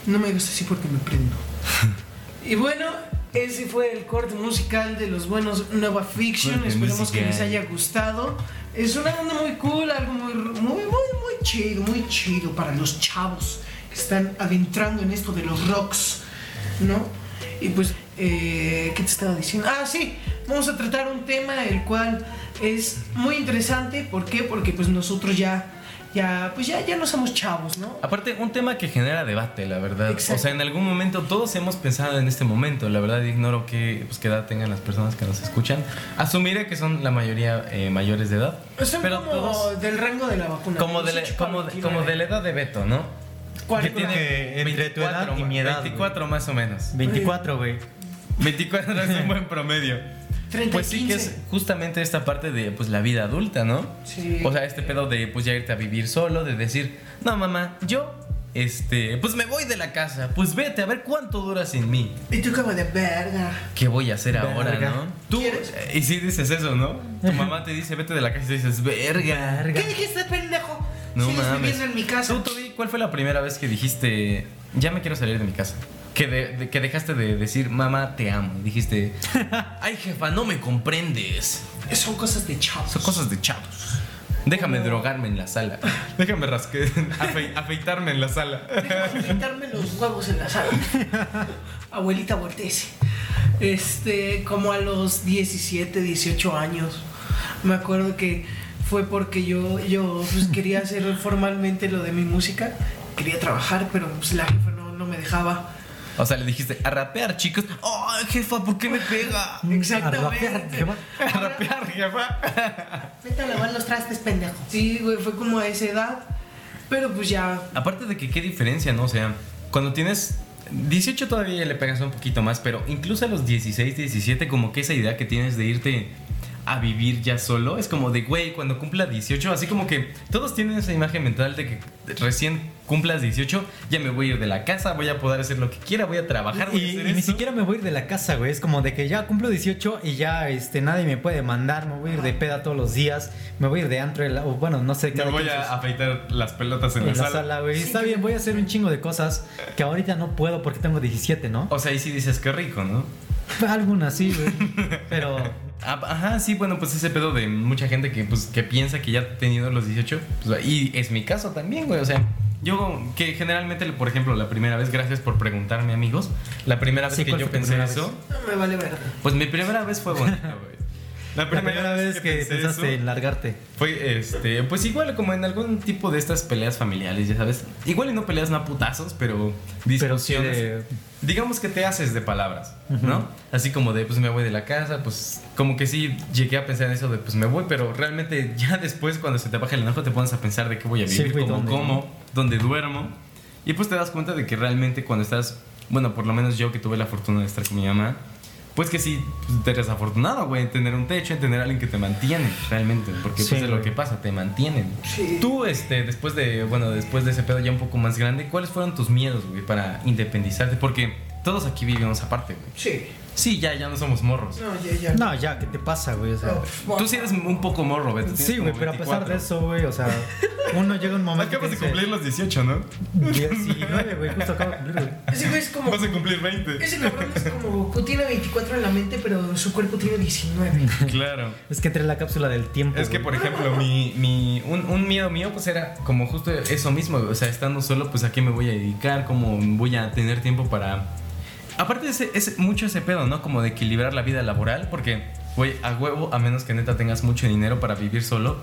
No me hagas así porque me prendo. y bueno, ese fue el corte musical de los buenos Nova Fiction. Corte Esperemos que les haya gustado. Es una banda muy cool, algo muy, muy, muy, muy chido, muy chido para los chavos que están adentrando en esto de los rocks, ¿no? Y pues, eh, ¿qué te estaba diciendo? Ah, sí, vamos a tratar un tema el cual es muy interesante. ¿Por qué? Porque pues nosotros ya, ya, pues ya, ya no somos chavos, ¿no? Aparte, un tema que genera debate, la verdad. Exacto. O sea, en algún momento todos hemos pensado en este momento. La verdad, ignoro qué, pues, qué edad tengan las personas que nos escuchan. Asumiré que son la mayoría eh, mayores de edad. Son pero como todos. del rango de la vacuna. Como de, la, 18 para como, de- 29. como de la edad de Beto, ¿no? ¿Cuál? Que tiene que entre tu edad y mi edad, güey. 24 más o menos. 24, güey. 24 es un buen promedio. 30 Pues sí que es justamente esta parte de pues la vida adulta, ¿no? Sí. O sea, este pedo de pues ya irte a vivir solo, de decir, no mamá, yo, este, pues me voy de la casa, pues vete a ver cuánto dura sin mí. Y tú como de verga. ¿Qué voy a hacer ahora, Verga. no? Tú, ¿Quieres? eh, y si dices eso, ¿no? Tu mamá te dice, vete de la casa y tú dices, verga. ¿Qué dijiste, pendejo? No Sigues mames. viviendo en mi casa. Tú, Toby, ¿cuál fue la primera vez que dijiste, ya me quiero salir de mi casa? Que, de- de- que dejaste de decir, mamá, te amo. Dijiste, ay, jefa, no me comprendes. Son cosas de chavos. Son cosas de chavos. Déjame drogarme en la sala. Déjame rasque, afe- afeitarme en la sala. Déjame quitarme los huevos en la sala. Abuelita, volteese. Este, como a los 17, 18 años. Me acuerdo que fue porque yo, yo pues, quería hacer formalmente lo de mi música. Quería trabajar, pero pues, la jefa no, no me dejaba. O sea, le dijiste, a rapear, chicos. Ay, jefa, ¿por qué me pega? Exactamente. A rapear, jefa. A rapear, jefa. Vete a lavar los trastes, pendejo. Sí, güey, fue como a esa edad. Pero pues ya. Aparte de que qué diferencia, ¿no? O sea, cuando tienes 18 todavía le pegas un poquito más, pero incluso a los 16, 17, como que esa idea que tienes de irte a vivir ya solo, es como de, güey, cuando cumpla 18, así como que todos tienen esa imagen mental de que recién cumplas 18, ya me voy a ir de la casa, voy a poder hacer lo que quiera, voy a trabajar, voy a Y, hacer y ni siquiera me voy a ir de la casa, güey. Es como de que ya cumplo 18 y ya este, nadie me puede mandar. Me voy a ir de peda todos los días. Me voy a ir de antro. o bueno, no sé. Me cada voy a afeitar las pelotas en, en la sala, güey. Está bien, voy a hacer un chingo de cosas que ahorita no puedo porque tengo 17, ¿no? O sea, ahí sí dices que rico, ¿no? Algunas sí, güey. Pero Ah, Ajá, sí, bueno, pues ese pedo de mucha gente que, pues, que piensa que ya ha tenido los 18, pues, y es mi caso también, güey, o sea, yo que generalmente, por ejemplo, la primera vez, gracias por preguntarme, amigos, la primera vez Sí, que ¿cuál yo pensé eso, No me vale pues mi primera vez fue bonita, güey. La primera vez que pensé pensaste eso en largarte. fue, este, pues igual como en algún tipo de estas peleas familiares, ya sabes, igual y no peleas no putazos, pero Pero sí discusiones. de- Digamos que te haces de palabras, ¿no? Así como de, pues me voy de la casa, pues como que sí llegué a pensar en eso de, pues me voy, pero realmente ya después cuando se te baja el enojo te pones a pensar de qué voy a Sí, vivir, güey, cómo como, dónde duermo. Y pues te das cuenta de que realmente cuando estás, bueno, por lo menos yo que tuve la fortuna de estar con mi mamá, pues que sí, pues, te eres afortunado, güey, en tener un techo, en tener a alguien que te mantiene, realmente, porque Sí, pues es lo que pasa, te mantienen. Sí. Tú, este, después de, bueno, después de ese pedo ya un poco más grande, ¿cuáles fueron tus miedos, güey, para independizarte? Porque todos aquí vivimos aparte, güey. Sí. Sí, ya, ya no somos morros. No, ya, ya. No, ya, ¿qué te pasa, güey? O sea, No, Tú sí eres un poco morro, Beto. sí, güey, pero a pesar 24. de eso, güey, o sea, uno llega un momento. Acabas de que dice, cumplir los 18, ¿no? 19, güey, justo acabo de cumplir, güey. Ese güey es como. Vas a cumplir 20. Ese cabrón es como. que Tiene 24 en la mente, pero su cuerpo tiene 19. Claro. Es que entré en la cápsula del tiempo. Es que, güey. por ejemplo, mi, mi, un, un miedo mío, pues era como justo eso mismo, güey. o sea, estando solo, pues a qué me voy a dedicar, cómo voy a tener tiempo para... Aparte es, es mucho ese pedo, ¿no? Como de equilibrar la vida laboral, porque, güey, a huevo, a menos que neta tengas mucho dinero para vivir solo,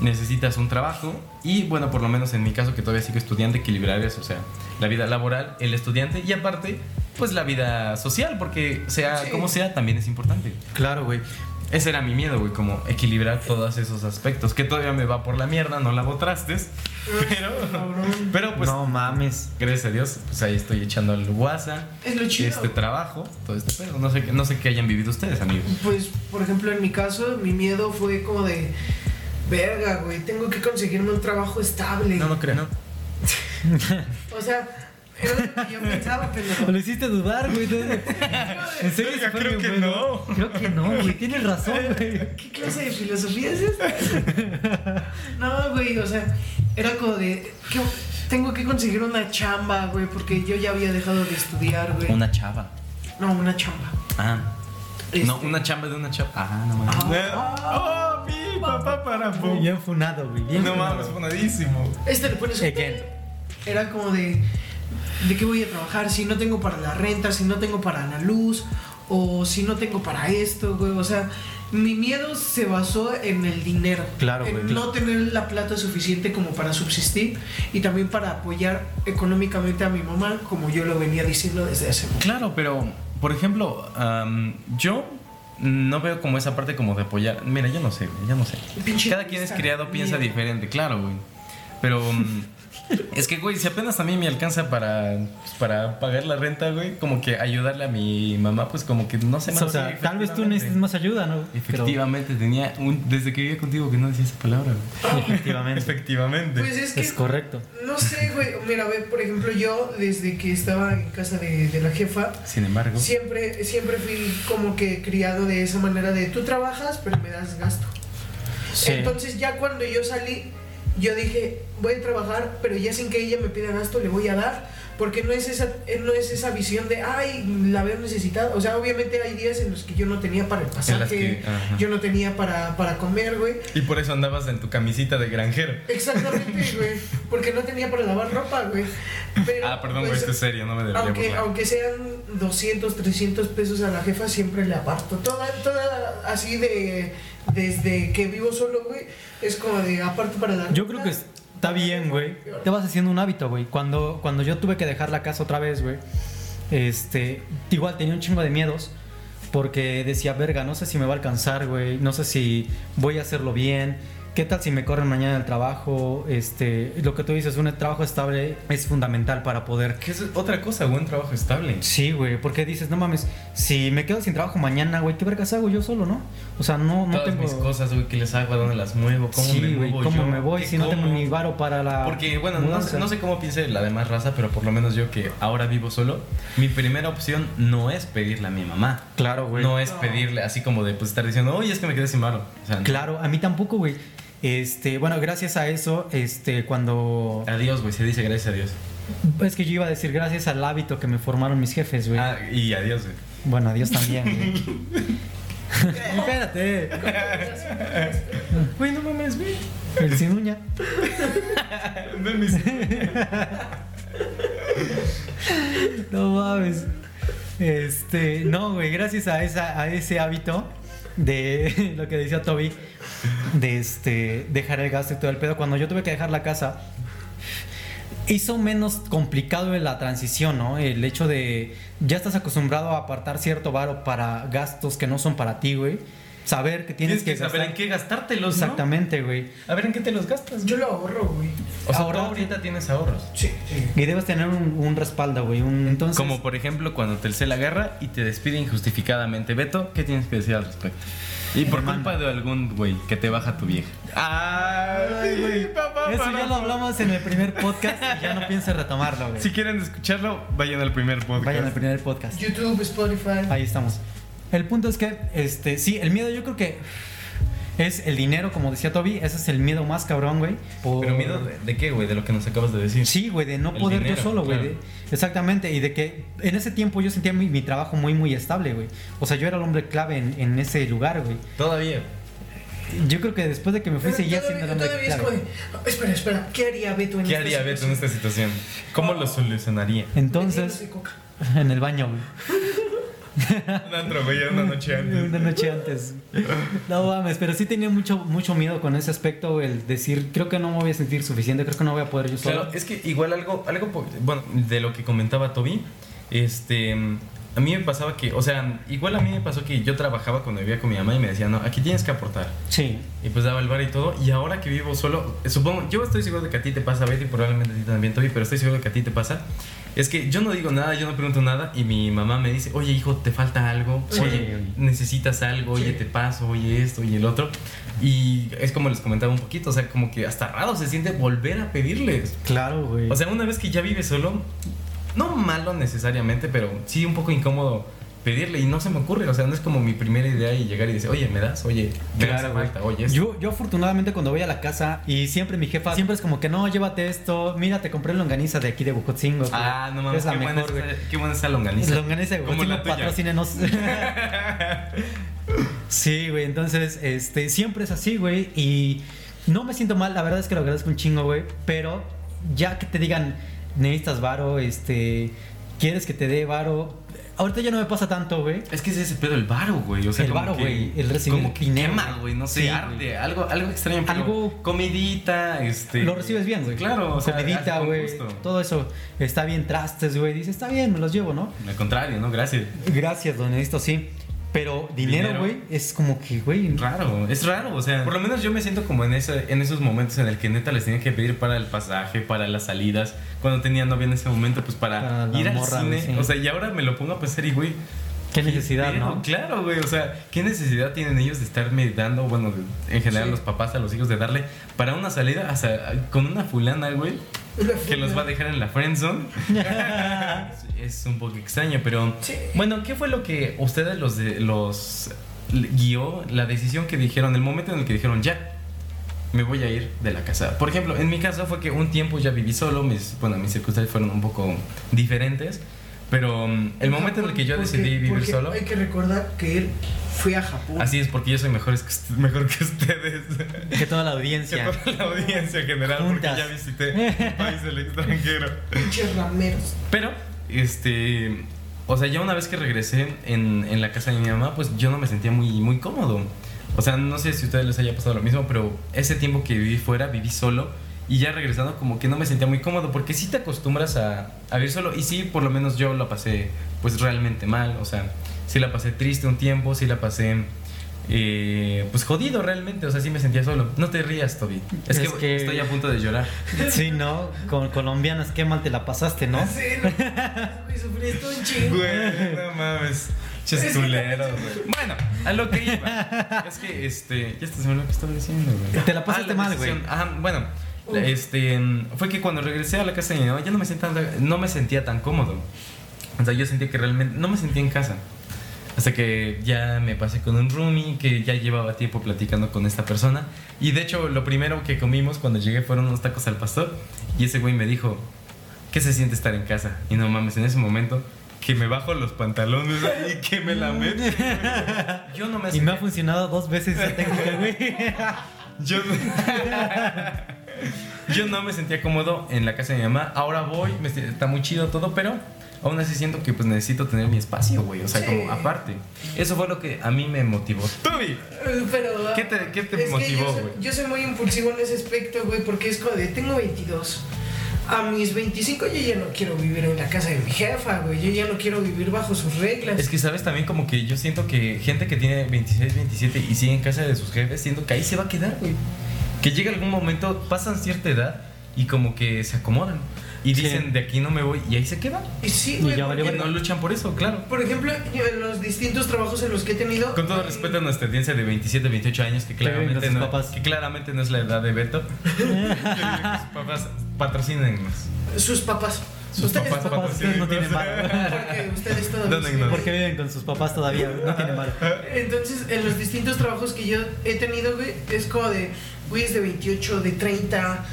necesitas un trabajo y, bueno, por lo menos en mi caso, que todavía sigo estudiante, equilibrar eso, o sea, la vida laboral, el estudiante y aparte, pues la vida social, porque sea Sí. como sea, también es importante. Claro, güey. Ese era mi miedo, güey, como equilibrar todos esos aspectos. Que todavía me va por la mierda, no lavo trastes. Pero, pero pues, no mames. gracias a Dios, pues ahí estoy echando el WhatsApp, Es lo chido. este trabajo, todo este pedo. No sé, qué- no sé qué hayan vivido ustedes, amigos. Pues, por ejemplo, en mi caso, mi miedo fue como de. Verga, güey, tengo que conseguirme un trabajo estable. No, no creo, no. O sea, era lo que yo pensaba, pendejo. Lo hiciste dudar, güey. En serio, fue creo que bueno. no. Creo que no, güey. Tienes razón, güey. ¿Qué clase de filosofía es esta? No, güey, o sea, era como de. ¿qué- Tengo que conseguir una chamba, güey, porque yo ya había dejado de estudiar, güey. Una chava. No, una chamba. Ah. Este- No, una chamba de una chava. Ah, no mames. ¡Oh, pi, papá, para pum! Bien funado, güey. Bien No funado. mames, funadísimo. Este le pones Again. Era como de. ¿De qué voy a trabajar? Si no tengo para la renta, si no tengo para la luz, o si no tengo para esto, güey. O sea, mi miedo se basó en el dinero. Claro, En güey, no tener la plata suficiente como para subsistir y también para apoyar económicamente a mi mamá, como yo lo venía diciendo desde hace mucho. Claro, pero, por ejemplo, yo no veo como esa parte como de apoyar. Mira, yo no sé, güey, yo no sé. Pinche Cada quien es criado, piensa mierda. diferente, claro, güey. Pero mm, es que, güey, si apenas a mí me alcanza para, pues, para pagar la renta, güey, como que ayudarle a mi mamá, pues como que no sé O sea, tal vez tú necesites más ayuda, ¿no? Pero- Efectivamente, tenía un, desde que vivía contigo que no decía esa palabra, güey. efectivamente. Efectivamente. Pues es que. Es correcto. No sé, güey. Mira, ve, por ejemplo, yo desde que estaba en casa de, de la jefa, Sin embargo, siempre, siempre fui como que criado de esa manera de tú trabajas, pero me das gasto. Sí. Entonces ya cuando yo salí, yo dije, voy a trabajar, pero ya sin que ella me pida gasto, le voy a dar. Porque no es esa, eh, no es esa visión de, ay, la veo necesitada. O sea, obviamente hay días en los que yo no tenía para el las pasaje, que- yo no tenía para, para comer, güey. Y por eso andabas en tu camisita de granjero. Exactamente, güey. Porque no tenía para lavar ropa, güey. Pero, Ah, perdón, pues, güey, esto es serio, no me debería aunque, burlar. aunque sean 200, 300 pesos a la jefa, siempre le aparto. Toda, toda así de. Desde que vivo solo, güey, es como de aparto para dar. Yo creo que está bien, güey. Te vas haciendo un hábito, güey. Cuando, cuando yo tuve que dejar la casa otra vez, güey, este, igual tenía un chingo de miedos. Porque decía, verga, no sé si me va a alcanzar, güey. No sé si voy a hacerlo bien. ¿Qué tal si me corren mañana del trabajo? Este, lo que tú dices, un trabajo estable es fundamental para poder ¿Qué es otra cosa, buen trabajo estable? Sí, güey, porque dices, no mames, si me quedo sin trabajo mañana, güey, ¿qué vergas hago yo solo, no? O sea, no, no Todas tengo. mis cosas, güey, ¿qué les hago? ¿A dónde las muevo? ¿Cómo sí, me muevo ¿cómo yo? me voy ¿Qué si no tengo ni varo para la. Porque, bueno, no, sé- no sé cómo piense la demás raza, pero por lo menos yo que ahora vivo solo, mi primera opción no es pedirle a mi mamá. Claro, güey. No es pedirle así como de pues estar diciendo, oye, es que me quedé sin mano. O sea, Claro, a mí tampoco, güey. Este, bueno, gracias a eso, este, cuando. Adiós, güey, se dice gracias a Dios. Es que yo iba a decir gracias al hábito que me formaron mis jefes, güey. Ah, y adiós, güey. Bueno, adiós también, güey. Espérate. Güey, no mames, güey. El sin uña. No mames. Este, no, güey, gracias a, esa, a ese hábito de lo que decía Toby, de este, dejar el gasto y todo el pedo, cuando yo tuve que dejar la casa, hizo menos complicado la transición, ¿no? El hecho de ya estás acostumbrado a apartar cierto varo para gastos que no son para ti, güey. Saber que tienes, Tienes que saber gastar- en qué gastártelos, ¿no? Exactamente, güey. A ver en qué te los gastas. Yo lo ahorro, güey. O sea, tú Ahorrar- ahorita tienes ahorros. Sí, sí. Y debes tener un, un respaldo, güey. Un, entonces, Como por ejemplo cuando Telcel agarra y te despide injustificadamente. Beto, ¿qué tienes que decir al respecto? Y por culpa de algún güey que te baja tu vieja. Ay, güey, papá, Eso ya lo hablamos en el primer podcast y ya no pienses retomarlo, güey. Si quieren escucharlo, vayan al primer podcast. Vayan al primer podcast. YouTube, Spotify. Ahí estamos. El punto es que, este, sí, el miedo yo creo que es el dinero, como decía Toby, ese es el miedo más cabrón, güey. por- Pero miedo de, de qué, güey, de lo que nos acabas de decir. Sí, güey, de no El poder dinero, yo solo, güey. claro. Exactamente, y de que en ese tiempo yo sentía mi, mi trabajo muy, muy estable, güey. O sea, yo era el hombre clave en, en ese lugar, güey. Todavía. Yo creo que después de que me fui seguía siendo el hombre de, espera, espera, ¿qué haría Beto en ¿Qué esta haría Beto en situación? esta situación? ¿Cómo lo solucionaría? Entonces, en el baño, güey. Un antro, güey, una noche antes. Una noche antes. No mames, pero sí tenía mucho, mucho miedo con ese aspecto, el decir, creo que no me voy a sentir suficiente, creo que no voy a poder yo solo. Claro, es que igual algo, algo, bueno, de lo que comentaba Toby, este, a mí me pasaba que, o sea, igual a mí me pasó que yo trabajaba cuando vivía con mi mamá y me decía, no, aquí tienes que aportar. Sí. Y pues daba el bar y todo. Y ahora que vivo solo, supongo, yo estoy seguro de que a ti te pasa, Betty, probablemente a ti también, Toby, pero estoy seguro de que a ti te pasa. Es que yo no digo nada, yo no pregunto nada y mi mamá me dice, oye hijo, ¿te falta algo? Sí. Oye, necesitas algo, oye, Sí. te paso, oye esto, oye el otro. Y es como les comentaba un poquito, o sea, como que hasta raro se siente volver a pedirles. Claro, güey. O sea, una vez que ya vives solo, no malo necesariamente, pero sí un poco incómodo pedirle y no se me ocurre, o sea, no es como mi primera idea y llegar y decir, oye, ¿me das? Oye, me hace güey. falta, oye, esto". Yo, yo afortunadamente cuando voy a la casa y siempre mi jefa siempre es como que no, llévate esto, mira, te compré longaniza de aquí de Bucotzingo. güey. Ah, no mames, Es la qué, buena mejor, güey. esa- qué buena esa longaniza. Longaniza de tuya. patrocínenos. sí, güey, entonces, este, siempre es así, güey, y no me siento mal, la verdad es que lo agradezco un chingo, güey, pero ya que te digan, necesitas varo, este, quieres que te dé varo, ahorita ya no me pasa tanto, güey. Es que es ese pedo el varo, güey. O sea, El varo, güey, el recibir Como que dinero, quema, güey. No sé, Sí, güey. Algo, algo extraño. pero Algo- Comidita, este. Lo recibes bien, güey. Claro, o sea, Comidita, güey. Todo eso está bien, trastes, güey. Dices, está bien, me los llevo, ¿no? Al contrario, ¿no? Gracias. Gracias, don Esto sí. Pero dinero, güey, es como que, güey. Raro, es raro, o sea, por lo menos yo me siento como en, ese, en esos momentos en el que neta les tenía que pedir para el pasaje, para las salidas, cuando tenía novia en ese momento, pues para, ir al morra, cine, sí. o sea, y ahora me lo pongo a pensar y güey, Qué necesidad, pero, ¿no? Claro, güey, o sea, ¿qué necesidad tienen ellos de estarme dando, bueno, de- en general Sí. los papás a los hijos de darle para una salida o sea, con una fulana, güey? que los va a dejar en la friendzone. es un poco extraño, pero Sí. bueno, ¿qué fue lo que ustedes los de, los guió la decisión que dijeron, el momento en el que dijeron ya me voy a ir de la casa? Por ejemplo, en mi caso fue que un tiempo ya viví solo, mis bueno, mis circunstancias fueron un poco diferentes, pero mm, el momento en el que yo Porque- decidí vivir porque solo Hay que recordar que él fue a Japón. Así es, porque yo soy mejor, que mejor que ustedes. Que toda la Que audiencia. toda la audiencia general, Juntas. porque ya visité un país del extranjero. Pinches rameros. Pero, este. O sea, ya una vez que regresé en, en la casa de mi mamá, pues yo no me sentía muy, muy cómodo. O sea, no sé si a ustedes les haya pasado lo mismo, pero ese tiempo que viví fuera, viví solo. Y ya regresando, como que no me sentía muy cómodo, porque sí te acostumbras a, a vivir solo. Y sí, por lo menos yo la pasé, pues realmente mal. O sea, sí la pasé triste un tiempo, sí la pasé. eh, pues jodido realmente, o sea, sí me sentía solo. No te rías, Toby. Es, Es que, que- estoy a punto de llorar. Sí, ¿no? Con colombianas, qué mal te la pasaste, ¿no? Sí, no. Güey, sufriste un chingo. Güey, no mames. Chestuleros, güey. Bueno, a lo que iba. Es que, este. Ya estás lo que estaba diciendo, güey. Te la pasaste Ah, mal, güey. Ajá, bueno. Uf. Este. Fue que cuando regresé a la casa de mi mamá, ya no me sentía, no me sentía tan cómodo. O sea, yo sentía que realmente. No me sentía en casa. Hasta que ya me pasé con un roomie que ya llevaba tiempo platicando con esta persona. Y de hecho, lo primero que comimos cuando llegué fueron unos tacos al pastor. Y ese güey me dijo, ¿qué se siente estar en casa? Y no mames, en ese momento que me bajo los pantalones y que me la meto. Yo no me Y me ha funcionado dos veces esa técnica, güey. yo, yo no me sentía cómodo en la casa de mi mamá. Ahora voy, me está muy chido todo, pero aún así siento que pues necesito tener mi espacio, güey. O sea, Sí. como aparte. Eso fue lo que a mí me motivó. Eh, Pero, ¿Qué te- qué te motivó, yo güey? Yo soy muy impulsivo en ese aspecto, güey, porque es como de, tengo 22. A mis 25 yo ya no quiero vivir en la casa de mi jefa, güey. Yo ya no quiero vivir bajo sus reglas. es que sabes también como que yo siento que gente que tiene 26, 27 y sigue en casa de sus jefes, siento que ahí se va a quedar, güey. Que llega algún momento, pasan cierta edad y como que se acomodan. Y Sí. dicen, de aquí no me voy, y ahí se quedan. Y sí, Y ya no luchan por eso, claro. por ejemplo, yo en los distintos trabajos en los que he tenido... Con todo respeto a nuestra audiencia de 27, 28 años, que claramente, sus no, papás. que claramente no es la edad de Beto. sus papás patrocínennos. Sus papás. Sus ustedes, papás Papás, ustedes no tienen varo. Porque ustedes todavía... Porque viven con sus papás todavía, no tienen varo. Entonces, en los distintos trabajos que yo he tenido, güey, es como de güeyes de 28, de 30,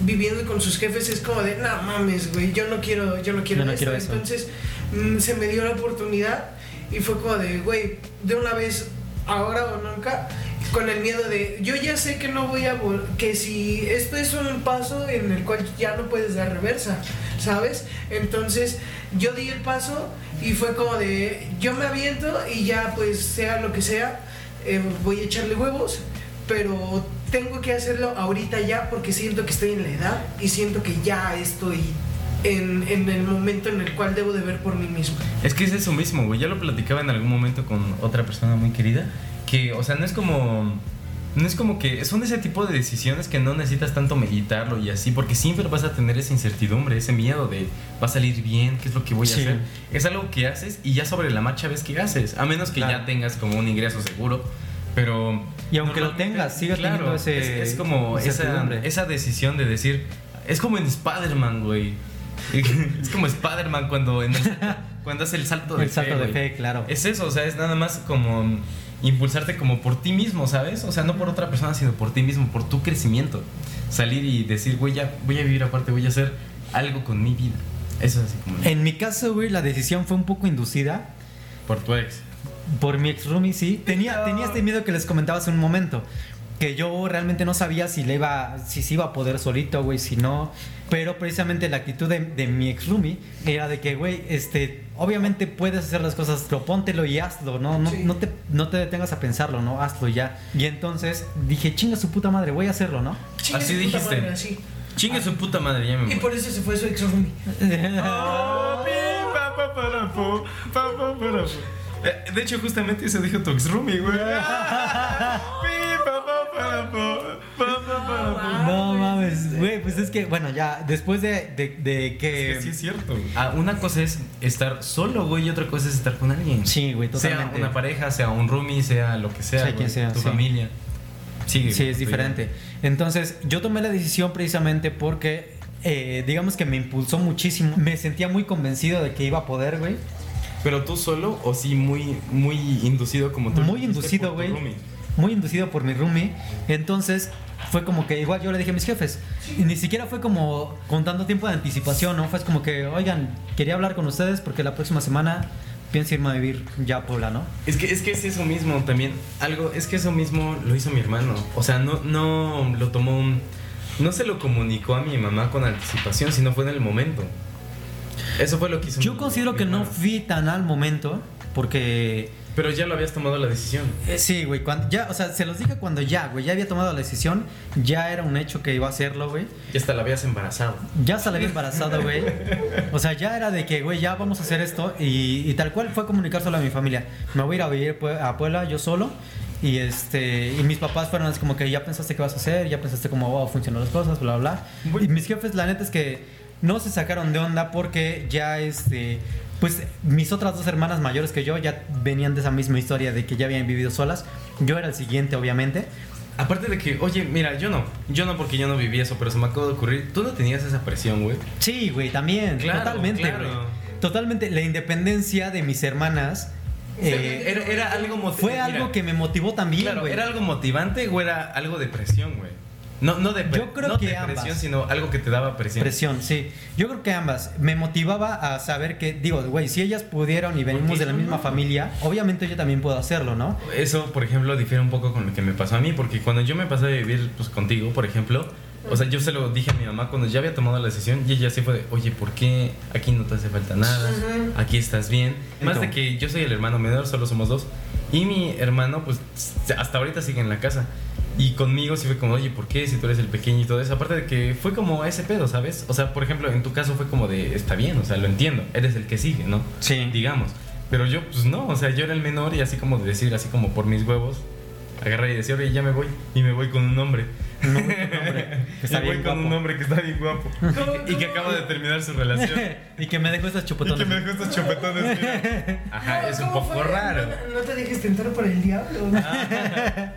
viviendo con sus jefes, es como de, no mames, güey, yo no quiero, yo no quiero, Yo no esto". quiero eso. Entonces, mm, se me dio la oportunidad y fue como de, güey, de una vez, ahora o nunca, con el miedo de, yo ya sé que no voy a, que si esto es un paso en el cual ya no puedes dar reversa, ¿sabes? Entonces, yo di el paso y fue como de, yo me aviento y ya pues sea lo que sea, eh, voy a echarle huevos, pero tengo que hacerlo ahorita ya porque siento que estoy en la edad y siento que ya estoy en, en el momento en el cual debo de ver por mí mismo. Es que es eso mismo, güey. Ya lo platicaba en algún momento con otra persona muy querida. Que, o sea, no es como. No es como que. Son ese tipo de decisiones que no necesitas tanto meditarlo y así. Porque siempre vas a tener esa incertidumbre, ese miedo de. Va a salir bien, ¿qué es lo que voy a Sí. hacer? Es algo que haces y ya sobre la marcha ves qué haces. A menos que Claro. ya tengas como un ingreso seguro. Pero. Y aunque lo tengas, sigue teniendo ese- Es, es como esa, esa decisión de decir. Es como en Spider-Man, güey. Es como Spider-Man cuando en el, Cuando hace el salto de El salto fe, de fe, claro. Es eso, o sea, es nada más como impulsarte como por ti mismo, ¿sabes? O sea, no por otra persona, sino por ti mismo, por tu crecimiento. Salir y decir, güey, ya voy a vivir aparte, voy a hacer algo con mi vida. Eso es así como En mi caso, güey, la decisión fue un poco inducida. por tu ex. Por mi ex roomie, sí. Tenía, tenía este miedo que les comentaba hace un momento. Que yo realmente no sabía si le iba, si se iba a poder solito, güey, si no. Pero precisamente la actitud de, de mi ex roomie era de que, güey, este, obviamente puedes hacer las cosas, propóntelo y hazlo, ¿no? No, Sí. no, te, no te detengas a pensarlo, ¿no? Hazlo ya. Y entonces dije, chinga su puta madre, voy a hacerlo, ¿no? Chingue Así su puta dijiste. madre, así. Chingue su puta madre, ya me Y por eso se fue su ex roomie. Oh, Eh, De hecho, justamente eso dijo tu ex roomie, güey. No mames, güey, pues es que, bueno, ya, después de, de, de que... Es que sí es cierto. Ah, una cosa es estar solo, güey, y otra cosa es estar con alguien. Sí, güey, Sea totalmente. una pareja, sea un roomie, sea lo que sea. Sea güey, quien sea, Tu sí. familia. Sigue, Sí, güey, es diferente. Entonces, yo tomé la decisión precisamente porque, eh, digamos que me impulsó muchísimo. Me sentía muy convencido de que iba a poder, güey. Pero tú solo o sí muy, muy inducido como tú. Muy inducido, güey. Muy inducido por mi roomie. Entonces, fue como que igual yo le dije a mis jefes. Y ni siquiera fue como con tanto tiempo de anticipación, ¿no? Fue como que, oigan, quería hablar con ustedes porque la próxima semana pienso irme a vivir ya a Puebla, ¿no? Es que, es que es eso mismo también. Algo, es que eso mismo lo hizo mi hermano. O sea, no, no lo tomó. No se lo comunicó a mi mamá con anticipación, sino fue en el momento. Eso fue lo que hizo. Yo considero que no fui tan al momento porque Pero ya lo habías tomado la decisión. Eh, Sí, güey, cuando ya, o sea, se los dije cuando ya, güey, ya había tomado la decisión, ya era un hecho que iba a hacerlo, güey. Y hasta la habías embarazado. Ya se la había embarazado, güey. O sea, ya era de que, güey, ya vamos a hacer esto y, y tal cual fue comunicárselo a mi familia. Me voy a ir a vivir a Puebla yo solo y este y mis papás fueron así como que ya pensaste qué vas a hacer, ya pensaste cómo van a funcionar las cosas, bla bla. bla. Y mis jefes la neta es que no se sacaron de onda porque ya este pues mis otras dos hermanas mayores que yo ya venían de esa misma historia de que ya habían vivido solas. Yo era el siguiente, obviamente. Aparte de que, oye, mira, yo no. Yo no porque yo no viví eso, pero se me acaba de ocurrir. Tú no tenías esa presión, güey. Sí, güey, también. Claro, totalmente, claro. güey. Totalmente. La independencia de mis hermanas eh, era, era algo motivante. fue algo que me motivó también, Claro, güey. ¿era algo motivante o era algo de presión, güey? No, no de Yo creo no que depresión, ambas. sino algo que te daba presión. Presión, sí. Yo creo que ambas. Me motivaba a saber que, digo, güey, si ellas pudieron y venimos de la misma no. familia, obviamente yo también puedo hacerlo, ¿no? Eso, por ejemplo, difiere un poco con lo que me pasó a mí, porque cuando yo me pasé a vivir pues, contigo, por ejemplo, o sea, yo se lo dije a mi mamá cuando ya había tomado la decisión y ella sí fue de, oye, ¿por qué aquí no te hace falta nada? Aquí estás bien. Más de que yo soy el hermano menor, solo somos dos, y mi hermano, pues, hasta ahorita sigue en la casa. Y conmigo sí fue como, oye, ¿por qué? Si tú eres el pequeño y todo eso. Aparte de que fue como ese pedo, ¿sabes? O sea, por ejemplo, en tu caso fue como de, está bien, o sea, lo entiendo, eres el que sigue, ¿no? Sí. digamos. Pero yo, pues no, o sea, yo era el menor y así como de decir, así como por mis huevos, agarrar y decir, oye, ya me voy. Y me voy con un hombre. No, güey, un hombre que está y voy bien con un hombre que está bien guapo. y, que, y que acaba de terminar su relación. y que me dejó esas y chupotones. que me dejó estos chupetones. mira. Ajá, es un ¿Cómo poco fue? raro. No, no te dejes tentar por el diablo. ¿no?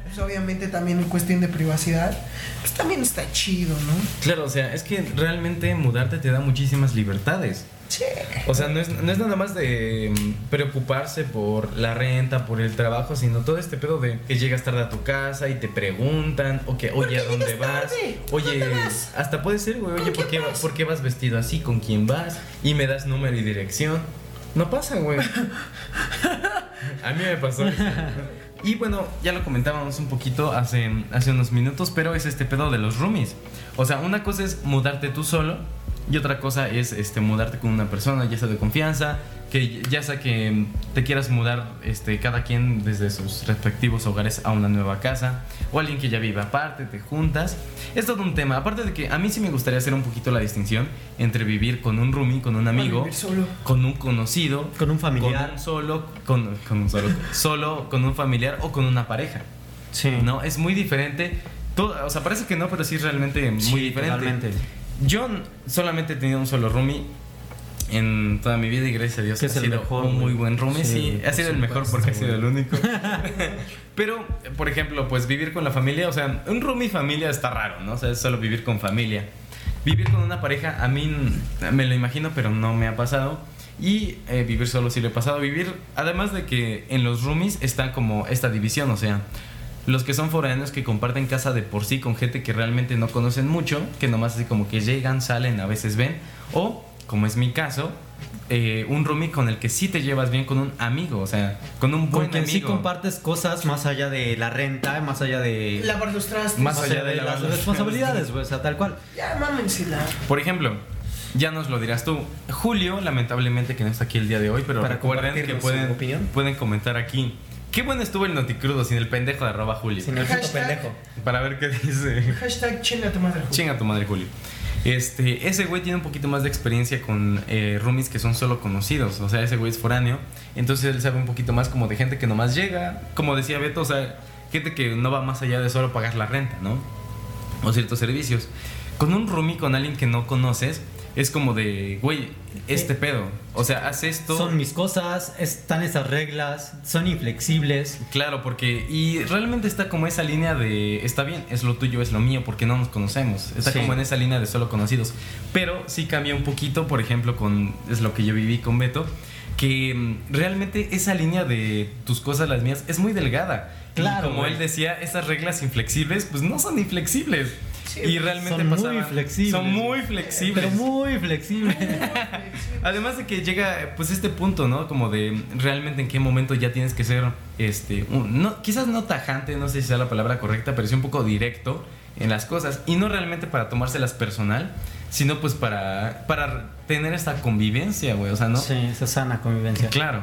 pues obviamente también en cuestión de privacidad, pues también está chido, ¿no? Claro, o sea, es que realmente mudarte te da muchísimas libertades. Sí. O sea, no es, no es nada más de mm, preocuparse por la renta, por el trabajo, sino todo este pedo de que llegas tarde a tu casa y te preguntan, o que, oye, qué ¿a dónde vas? tarde? Oye, ¿Dónde vas? hasta puede ser, güey, ¿Con oye, ¿por qué, quién va- vas? ¿por qué vas vestido así? ¿Con quién vas? Y me das número y dirección. No pasa, güey. A mí me pasó eso. Y bueno, ya lo comentábamos un poquito hace, hace unos minutos, pero es este pedo de los roomies. O sea, una cosa es mudarte tú solo y otra cosa es este, mudarte con una persona, ya sea de confianza, que ya sea que te quieras mudar este, cada quien desde sus respectivos hogares a una nueva casa, o alguien que ya vive aparte, te juntas. Es todo un tema. Aparte de que a mí sí me gustaría hacer un poquito la distinción entre vivir con un roomie, con un amigo, solo. con un conocido, Con un familiar. con un solo, con, con un solo, solo, con un familiar o con una pareja. Sí. No, es muy diferente. Todo, o sea, parece que no, pero sí es realmente muy Sí, diferente. totalmente. Yo solamente he tenido un solo roomie en toda mi vida y gracias a Dios Que ha sido mejor, un muy buen roomie. Sí, Sí, ha sido el mejor porque ha sido el único. pero, por ejemplo, pues vivir con la familia, o sea, un roomie familia está raro, ¿no? O sea, es solo vivir con familia. Vivir con una pareja, a mí me lo imagino, pero no me ha pasado. Y eh, vivir solo sí le he pasado. Vivir, además de que en los roomies está como esta división, o sea, los que son foráneos que comparten casa de por sí con gente que realmente no conocen mucho, que nomás así como que llegan, salen, a veces ven, o, como es mi caso, eh, un roomie con el que sí te llevas bien con un amigo, o sea, con un buen Con quien sí amigo. compartes cosas más allá de la renta, más allá de. Lavar los trastes. Más más allá allá de las los responsabilidades, güey, o sea, tal cual. Ya, mámensela. Por ejemplo, ya nos lo dirás tú. Julio, lamentablemente que no está aquí el día de hoy, pero Para recuerden que pueden, opinión. pueden comentar aquí. Qué bueno estuvo el noticrudo sin el pendejo de arroba Julio. Sin el puto Hashtag. pendejo. Para ver qué dice. Hashtag chinga tu madre. Julio. Chinga tu madre, Julio. Este, ese güey tiene un poquito más de experiencia con eh, roomies que son solo conocidos. O sea, ese güey es foráneo. Entonces él sabe un poquito más como de gente que nomás llega. Como decía Beto, o sea, gente que no va más allá de solo pagar la renta, ¿no? O ciertos servicios. Con un roomie, con alguien que no conoces, es como de, güey, este pedo. O sea, haz esto. Son mis cosas, están esas reglas, son inflexibles. Claro, porque. Y realmente está como esa línea de. Está bien, es lo tuyo, es lo mío, porque no nos conocemos. Está Sí. como en esa línea de solo conocidos. Pero sí cambia un poquito, por ejemplo, con. Es lo que yo viví con Beto. Que mm, realmente esa línea de tus cosas, las mías, es muy delgada. Claro, Y como güey. él decía, esas reglas inflexibles, pues no son inflexibles. Sí, y realmente son muy flexibles. Son muy flexibles. Pero muy flexibles. Además de que llega pues este punto, ¿no? Como de realmente en qué momento ya tienes que ser este un- no quizás no tajante, no sé si sea la palabra correcta, pero sí un poco directo en las cosas y no realmente para tomárselas personal, sino pues para para tener esta convivencia, güey, o sea, ¿no? Sí, esa sana convivencia. Claro.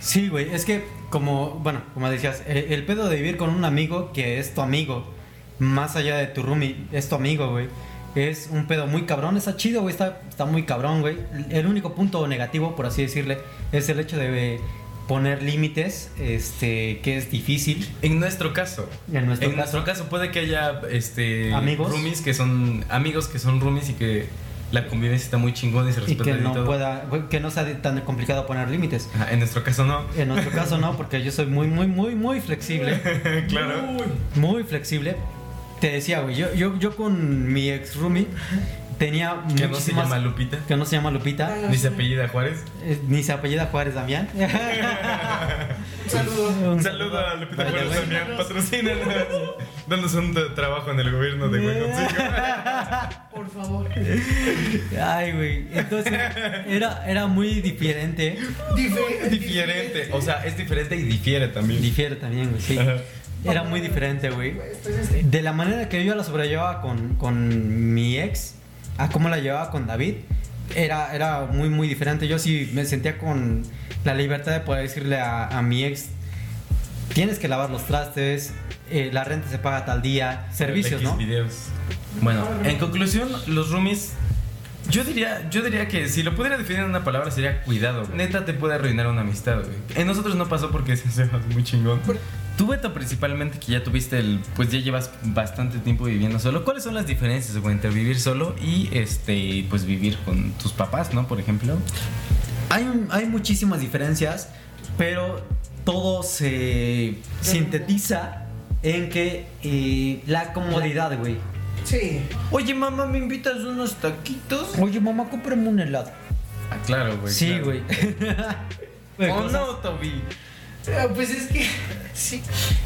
Sí, güey, es que como, bueno, como decías, el, el pedo de vivir con un amigo que es tu amigo, más allá de tu roomie, es tu amigo, güey. Es un pedo muy cabrón, está chido, güey, está, está muy cabrón, güey. El único punto negativo, por así decirle, es el hecho de poner límites, este, que es difícil. En nuestro caso, En nuestro en caso, nuestro caso puede que haya este Amigos. roomies que son amigos que son roomies y que la convivencia está muy chingona y se y respeta que y no todo. pueda, que no sea tan complicado poner límites. En nuestro caso no. En nuestro caso no, porque yo soy muy, muy, muy, muy flexible. claro. Muy flexible. Te decía, güey, yo, yo, yo con mi ex roomie tenía Que no se llama Lupita. que no se llama Lupita, Ni se apellida Juárez. eh, ni se apellida Juárez Damián. Un saludo. Un saludo a Lupita Juárez que también. Patrocínanos. Dándonos un tra- trabajo en el gobierno de Hueconcico. Por favor. Ay, güey. Entonces, era, era muy diferente. Dife- Diferente. O sea, es diferente y difiere también. Difiere también, güey, sí. Ajá. Era muy diferente, güey. De la manera que yo la sobrellevaba con, con mi ex, a cómo la llevaba con David, era, era muy, muy diferente. Yo sí me sentía con la libertad de poder decirle a, a mi ex, tienes que lavar los trastes, eh, la renta se paga tal día, servicios, ¿no? videos. Bueno, en conclusión, los roomies. Yo diría, yo diría que si lo pudiera definir en una palabra sería cuidado. güey. Neta te puede arruinar una amistad, güey. En nosotros no pasó porque se hace muy chingón. Tú, Beto, principalmente que ya tuviste el. Pues ya llevas bastante tiempo viviendo solo. ¿Cuáles son las diferencias, güey, entre vivir solo y este. Pues vivir con tus papás, ¿no? Por ejemplo. Hay, hay muchísimas diferencias, pero todo se sintetiza en que eh, la comodidad, güey. Sí. Oye, mamá, ¿me invitas unos taquitos? Oye, mamá, cómprame un helado. Ah, claro, güey. sí, claro. güey. ¿O no, Toby? Ah, Pues es que. Sí.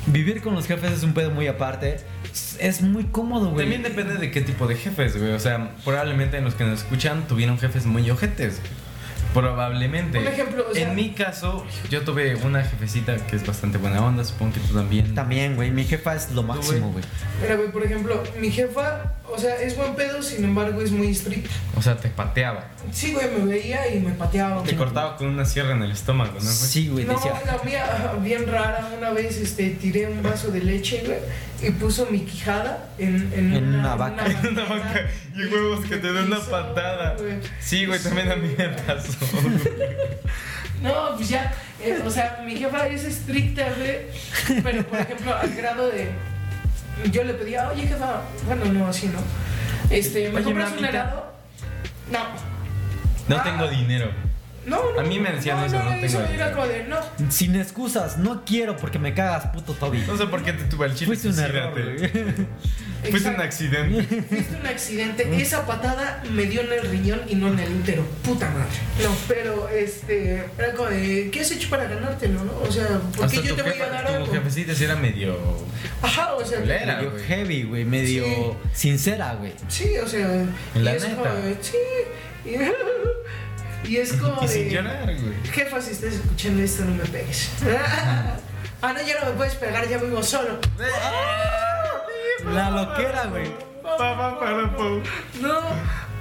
Vivir con los jefes es un pedo muy aparte. Es- muy cómodo, güey. También depende de qué tipo de jefes, güey. O sea, probablemente en los que nos escuchan tuvieron jefes muy ojetes. Probablemente. Un ejemplo, o sea- En mi caso, yo tuve una jefecita que es bastante buena onda. Supongo que tú también. También, güey. Mi jefa es lo máximo, güey. Mira, güey, por ejemplo, mi jefa, o sea, es buen pedo, sin embargo, es muy estricta. O sea, te pateaba. Sí, güey, me veía y me pateaba. Te cortaba con una sierra en el estómago, ¿no? güey? Sí, güey. No, decía. la mía, bien rara. Una vez este, tiré un vaso de leche, güey, y puso mi quijada en, en, En una vaca. en Una vaca y huevos que te den una patada. Sí, güey, también a mí me pasó. No, pues ya, eh, o sea, mi jefa es estricta, güey, pero por ejemplo, al grado de. Yo le pedía, oye, jefa, bueno, no, así no. Este, ¿me Oye, compras un helado? No. No Ah. tengo dinero. No, no. A mí me decían eso, no tengo Era idea. como de, no. Sin excusas, no quiero porque me cagas, puto Toby. No sé por qué te tuve el chile. Fuiste un error. Fuiste un accidente. Fuiste un accidente. Esa patada me dio en el riñón y no en el útero. Puta madre. No, pero este. Era como de. ¿Qué has hecho para ganártelo, no? O sea, ¿por qué Hasta yo te voy a jefa- dar tu algo? jefecita sí era medio. Ajá, o sea. Culera. Medio heavy, güey, medio Sí. sincera, güey. Sí, o sea. La y es neta. como de, Sí. Y, es como Y sin de. llorar, güey. Jefa, si estás escuchando esto, no me pegues. Ah, no, ya no me puedes pegar, ya vivo solo. La loquera, güey. No,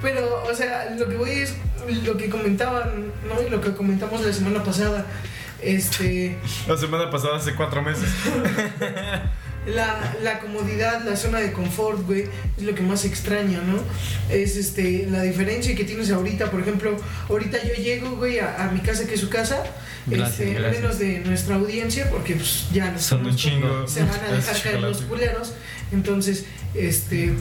pero, o sea, lo que voy es lo que comentaban, ¿no? Y lo que comentamos la semana pasada. Este, La semana pasada, hace cuatro meses. la, la comodidad, la zona de confort, güey, es lo que más extraño, ¿no? Es este, la diferencia que tienes ahorita, por ejemplo, ahorita yo llego, güey, a, a mi casa, que es su casa, Gracias, este, gracias. menos de nuestra audiencia, porque pues ya nos Son un conozco, chingo. se van a dejar caer los culeros. Entonces, este.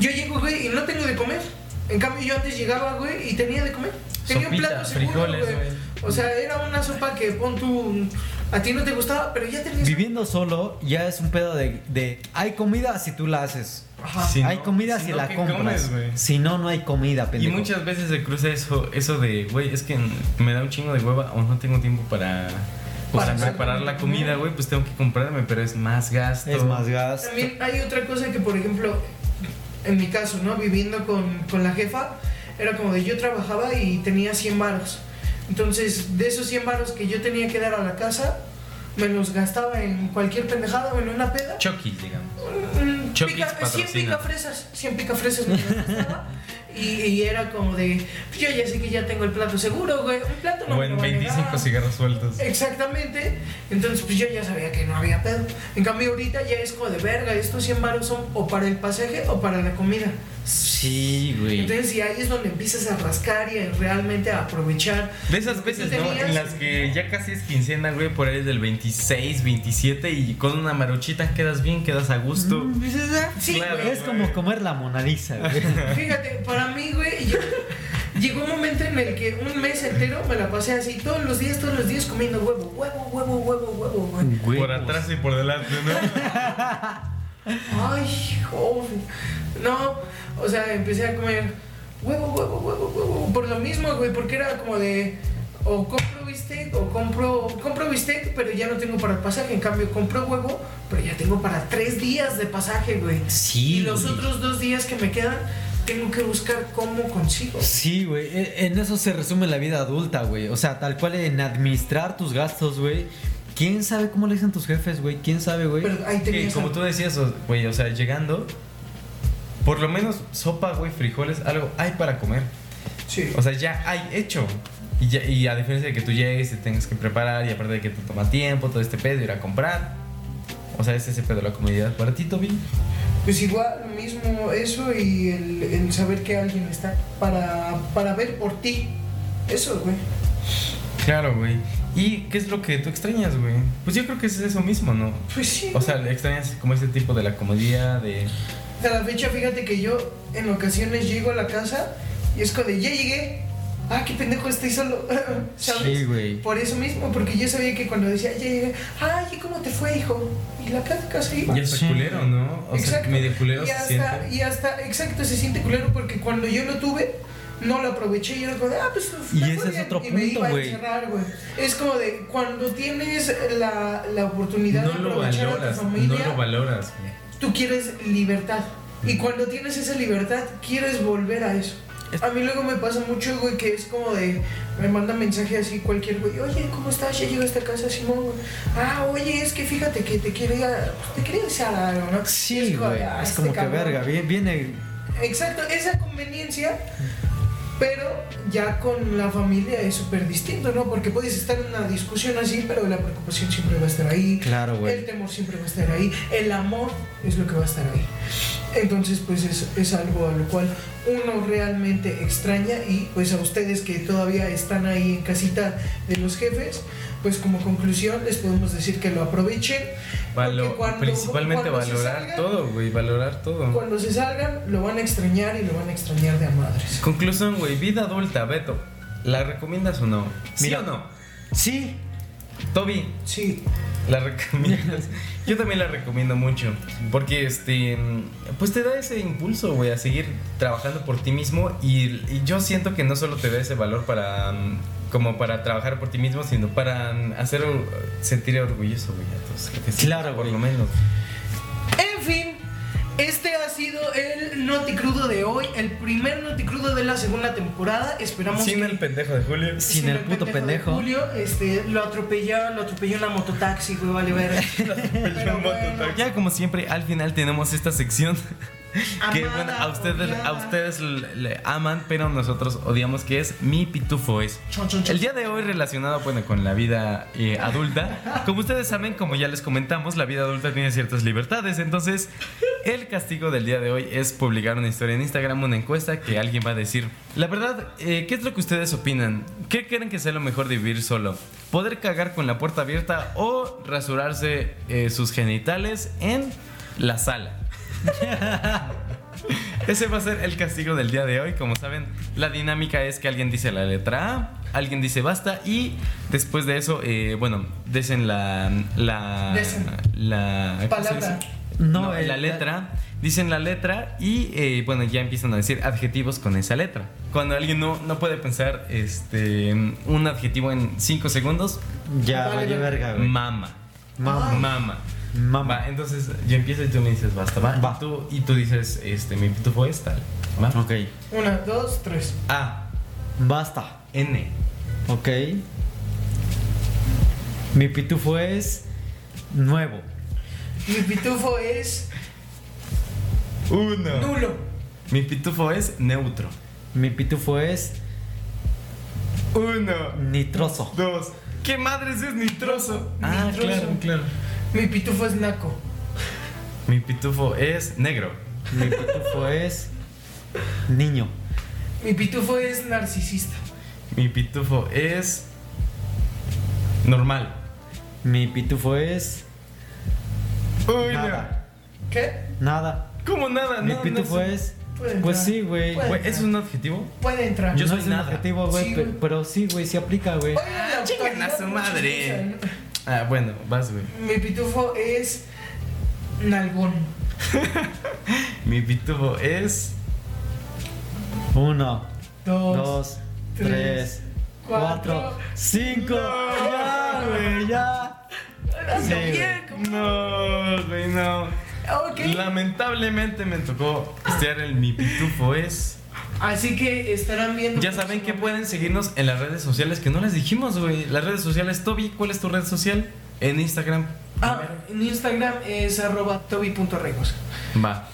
Yo llego, güey, y no tengo de comer. En cambio, yo antes llegaba, güey, y tenía de comer. Tenía un plato seguro, frijoles, güey. O sea, era una sopa que pon tú. A ti no te gustaba, pero ya tenías. Viviendo solo ya es un pedo de, de hay comida si tú la haces. Ajá. Sí. hay no, comida si si, no, la ¿qué compras. comes, si no, no hay comida, Y pendejo. muchas veces se cruza eso, eso de, güey, es que me da un chingo de hueva o no tengo tiempo para, Para para preparar la comida, güey, pues tengo que comprarme, pero es más gasto. Es más gasto. También hay otra cosa que, por ejemplo, en mi caso, ¿no? Viviendo con, con la jefa, era como de yo trabajaba y tenía 100 varos. Entonces, de esos 100 varos que yo tenía que dar a la casa, me los gastaba en cualquier pendejada o en una peda. Chucky, digamos. Mm, Chokis pica- 100 patrocina. picafresas, 100 picafresas me las gastaba. Y, y era como de, yo ya sé que ya tengo el plato seguro, güey. Un plato no O me en lo va a 25 negar. cigarros sueltos. Exactamente. Entonces, pues yo ya sabía que no había pedo. En cambio, ahorita ya es como de verga. Estos 100 baros son o para el pasaje o para la comida. Sí, güey. Entonces, y ahí es donde empiezas a rascar y a realmente a aprovechar. De esas veces, ¿no? tenías. En las que ya casi es quincena, güey, por ahí del 26, 27 y con una maruchita quedas bien, quedas a gusto. Dices, ah, Sí, Claro. güey. Es como comer la Mona Lisa, güey. Fíjate, para mí, güey, yo- llegó un momento en el que un mes entero me la pasé así, todos los días, todos los días comiendo huevo, huevo, huevo, huevo, huevo, güey. Por atrás y por delante, ¿no? Ay, joven. No, o sea, empecé a comer huevo, huevo, huevo, huevo. Por lo mismo, güey, porque era como de. O compro bistec, o compro, compro bistec, pero ya no tengo para el pasaje. En cambio, compro huevo, pero ya tengo para tres días de pasaje, güey. Sí, Y los güey. otros dos días que me quedan, tengo que buscar cómo consigo. Sí, güey. e- En eso se resume la vida adulta, güey. O sea, tal cual en administrar tus gastos, güey. ¿Quién sabe cómo le dicen tus jefes, güey? ¿Quién sabe, güey? Pero ahí Que como tú decías, güey, o sea, llegando, por lo menos sopa, güey, frijoles, algo hay para comer. Sí. O sea, ya hay hecho. Y, ya- y a diferencia de que tú llegues y tengas que preparar, y aparte de que te toma tiempo, todo este pedo, ir a comprar. O sea, es ese pedo, la comodidad. Para ti, Toby. Pues igual, lo mismo eso y el, el saber que alguien está para, para ver por ti. Eso, güey. Claro, güey. ¿Y qué es lo que tú extrañas, güey? Pues yo creo que es eso mismo, ¿no? Pues sí. O sea, extrañas como ese tipo de la comodidad, de... A la fecha, fíjate que yo en ocasiones llego a la casa y es como de, ya llegué. Ah, qué pendejo, estoy solo. ¿Sabes? Sí, güey. Por eso mismo, porque yo sabía que cuando decía, ya llegué, ay, ¿y cómo te fue, hijo? Y la casa casa iba. Ya está Sí. culero, ¿no? O sea, medio culero y se hasta, siente. y hasta, exacto, se siente culero porque cuando yo lo tuve, no lo aproveché y era como de, ah, pues. Y me ese es bien", otro y me punto, iba a encerrar, güey. Es como de, cuando tienes la, la oportunidad No de aprovechar a valoras, tu no familia, lo valoras, güey. tú quieres libertad. Y cuando tienes esa libertad, quieres volver a eso. A mí luego me pasa mucho, güey, que es como de. Me manda mensaje así cualquier güey. Oye, ¿cómo estás? Ya llegaste a casa, Simón, güey. Ah, oye, es que fíjate que te quería. Te quería decir algo, ¿no? Sí, Es como güey. ah, Es este como que cabrón. verga. Viene Exacto, esa conveniencia. Pero ya con la familia es súper distinto, ¿no? Porque puedes estar en una discusión así, pero la preocupación siempre va a estar ahí. Claro, güey. El temor siempre va a estar ahí. El amor es lo que va a estar ahí. Entonces, pues es, es algo a lo cual uno realmente extraña y pues a ustedes que todavía están ahí en casita de los jefes, pues como conclusión les podemos decir que lo aprovechen. Valo- porque cuando- principalmente valorar salgan- todo, güey, valorar todo. Cuando se salgan, lo van a extrañar y lo van a extrañar de a madres. Conclusión, güey, vida adulta, Beto. ¿la recomiendas o no? ¿Sí Mira. o no? Sí. Toby, Sí. ¿la recomiendas? Yo también la recomiendo mucho. Porque este. Pues te da ese impulso, güey, a seguir trabajando por ti mismo. Y, y yo siento que no solo te da ese valor para. Como para trabajar por ti mismo, sino para hacer sentir orgulloso, güey, a todos. que Claro, por güey. lo menos. Este ha sido el Noti Crudo de hoy, el primer Noti Crudo de la segunda temporada. Esperamos Sin que el pendejo de Julio. Sin el puto de pendejo. Julio, este, lo atropelló, lo atropelló una mototaxi, güey, vale ver. Pero bueno, Ya como siempre, al final tenemos esta sección que Amada, bueno, a ustedes, a odiada. ustedes le, le aman, pero nosotros odiamos que es mi pitufo es. Chon, chon, chon. El día de hoy relacionado bueno, con la vida eh, adulta, como ustedes saben, como ya les comentamos, la vida adulta tiene ciertas libertades, entonces el castigo del día de hoy es publicar una historia en Instagram, una encuesta que alguien va a decir, la verdad, eh, ¿qué es lo que ustedes opinan? ¿Qué creen que sea lo mejor de vivir solo? ¿Poder cagar con la puerta abierta o rasurarse eh, sus genitales en la sala? Ese va a ser el castigo del día de hoy. Como saben, la dinámica es que alguien dice la letra A, alguien dice basta y después de eso, eh, bueno, dicen la... la Desen. la ¿cómo se Palabra. No, No, el- la letra. Dicen la letra y eh, bueno, ya empiezan a decir adjetivos con esa letra. Cuando alguien no, no puede pensar este, un adjetivo en 5 segundos, Ya, Vale, verga, güey. mama. Mama. Mama. Mama. Va, entonces yo empiezo y tú me dices basta, va. Va. Y, tú, y tú dices, este, mi pitufo es tal. Va. Ok. Una, dos, tres. A, Basta. N. Ok. Mi pitufo es nuevo. Mi pitufo es Uno. nulo. Mi pitufo es neutro. Mi pitufo es Uno. nitroso. Dos. ¿Qué madres es nitroso? Ah, Nitroso. claro, claro. Mi pitufo es naco. Mi pitufo es negro. Mi pitufo es niño. Mi pitufo es narcisista. Mi pitufo es normal. Mi pitufo es Uy, Nada. ¿Qué? nada. ¿Cómo nada? Mi No, pitufo no sé. es Puede pues entrar. sí, güey. ¿Es un adjetivo? Puede entrar. Yo no soy es un nada. adjetivo, güey, Sí, pe- güey. pero sí, güey, sí aplica, güey. Chingan a su madre. Ah, bueno, vas, güey. ¿no? Mi pitufo es nalgón. Mi pitufo es. Uno, Dos, dos, tres, tres, cuatro, cuatro, cinco. Ya, güey, ya. Sí. No, güey, no. Ok. Lamentablemente me tocó estudiar el Mi Pitufo es. Así que estarán viendo. Ya saben que pueden seguirnos en las redes sociales que no les dijimos, güey. Las redes sociales, Toby, ¿cuál es tu red social? En Instagram. Ah, en Instagram es arroba toby.regos. Va.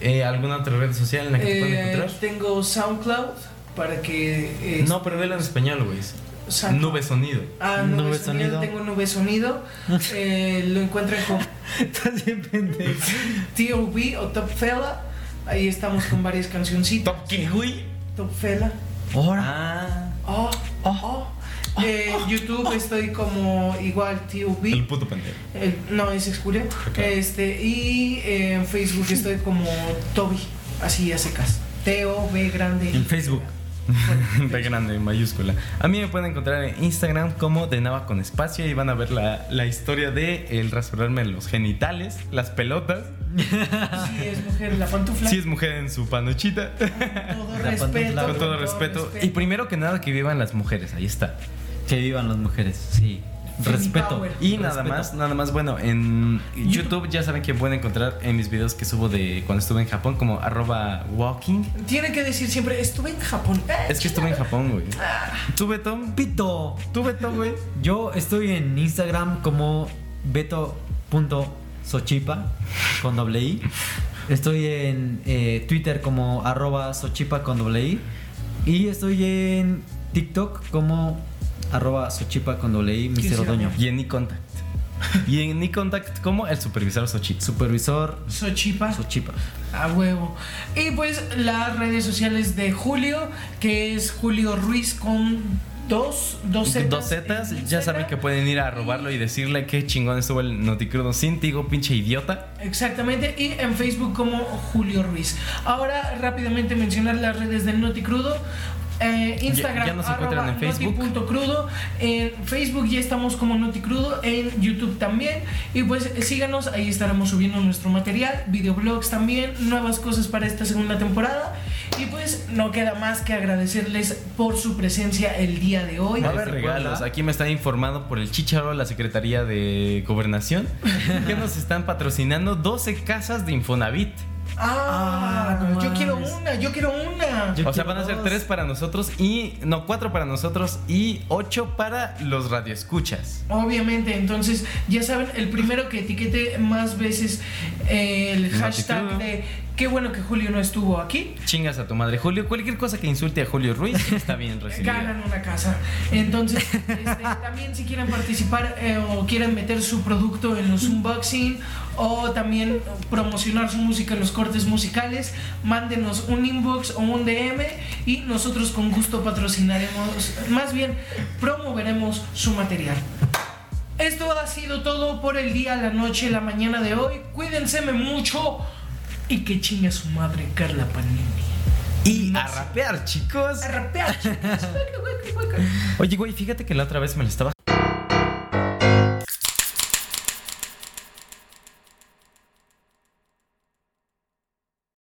Eh, ¿Alguna otra red social en la que te pueden Eh, encontrar? tengo SoundCloud para que. eh, No, pero vela en español, güey. Nube sonido. Ah, nube, Nube sonido. sonido. Tengo nube sonido. Eh, lo encuentran con Estás bien pendejo. TOB o Top Fella. Ahí estamos con varias cancioncitas. ¿Top qué, güey? Top Fella. Ahora. Ah. Oh, oh. Eh, YouTube estoy como igual TOB. El puto pendejo. El- no, es Julio. Ok. Este, y eh, en Facebook estoy como Toby, así a secas. T-O-B grande. En Facebook. De grande, en mayúscula. A mí me pueden encontrar en Instagram como de Nava con espacio y van a ver la, la historia de el rasurarme los genitales, las pelotas. Si es mujer, la pantufla. Si es mujer en su panochita. Todo La respeto. pantufla. Con todo respeto. Y primero que nada que vivan las mujeres, ahí está. Que vivan las mujeres, sí. Respeto. power. Y nada Respeto. más, nada más, bueno, en YouTube ya saben que pueden encontrar en mis videos que subo de cuando estuve en Japón como arroba walking. Tiene que decir siempre, estuve en Japón. Eh, Es que estuve en Japón, güey. ¿Tú, Beto? Pito. ¿Tú, Beto, güey? Yo estoy en Instagram como beto.sochipa con doble i. Estoy en eh, Twitter como arroba sochipa con doble i. Y estoy en TikTok como arroba sochipa con doble i, ¿Qué Mr. Otoño. Y en iContact. Y en iContact como el supervisor Xochitl. Supervisor Sochipa. Sochipa. A huevo. Y pues las redes sociales de Julio, que es Julio Ruiz con dos, dos zetas. Dos zetas, ya saben que pueden ir a robarlo y decirle qué chingón estuvo el Noticrudo sin tigo, pinche idiota. Exactamente, y en Facebook como Julio Ruiz. Ahora rápidamente mencionar las redes del Noti Crudo. Eh, Instagram, Ya- ya nos encuentran en Facebook. noti.crudo. En Facebook ya estamos como Noticrudo. En YouTube también. Y pues eh, síganos, ahí estaremos subiendo nuestro material, videoblogs también, nuevas cosas para esta segunda temporada. Y pues no queda más que agradecerles por su presencia el día de hoy. Va a haber regalos. Aquí me están informando por el Chicharo, la Secretaría de Gobernación, que nos están patrocinando 12 casas de Infonavit. Ah, Ah, no yo quiero una, yo quiero una. Yo o sea, quiero van a ser dos. tres para nosotros y. No, cuatro para nosotros y ocho para los radioescuchas. Obviamente, entonces ya saben, el primero que etiquete más veces eh, el hashtag de qué bueno que Julio no estuvo aquí, Chingas a tu madre, Julio. Cualquier cosa que insulte a Julio Ruiz está bien recibida. ganan una casa. Entonces, este, también si quieren participar eh, o quieren meter su producto en los unboxing o también promocionar su música en los cortes musicales, mándenos un inbox o un DM y nosotros con gusto patrocinaremos, más bien promoveremos su material. Esto ha sido todo por el día, la noche, la mañana de hoy. Cuídense mucho y que chingue a su madre Carla Panini. Y a rapear, chicos. A rapear, chicos. Oye, güey, fíjate que la otra vez me lo estaba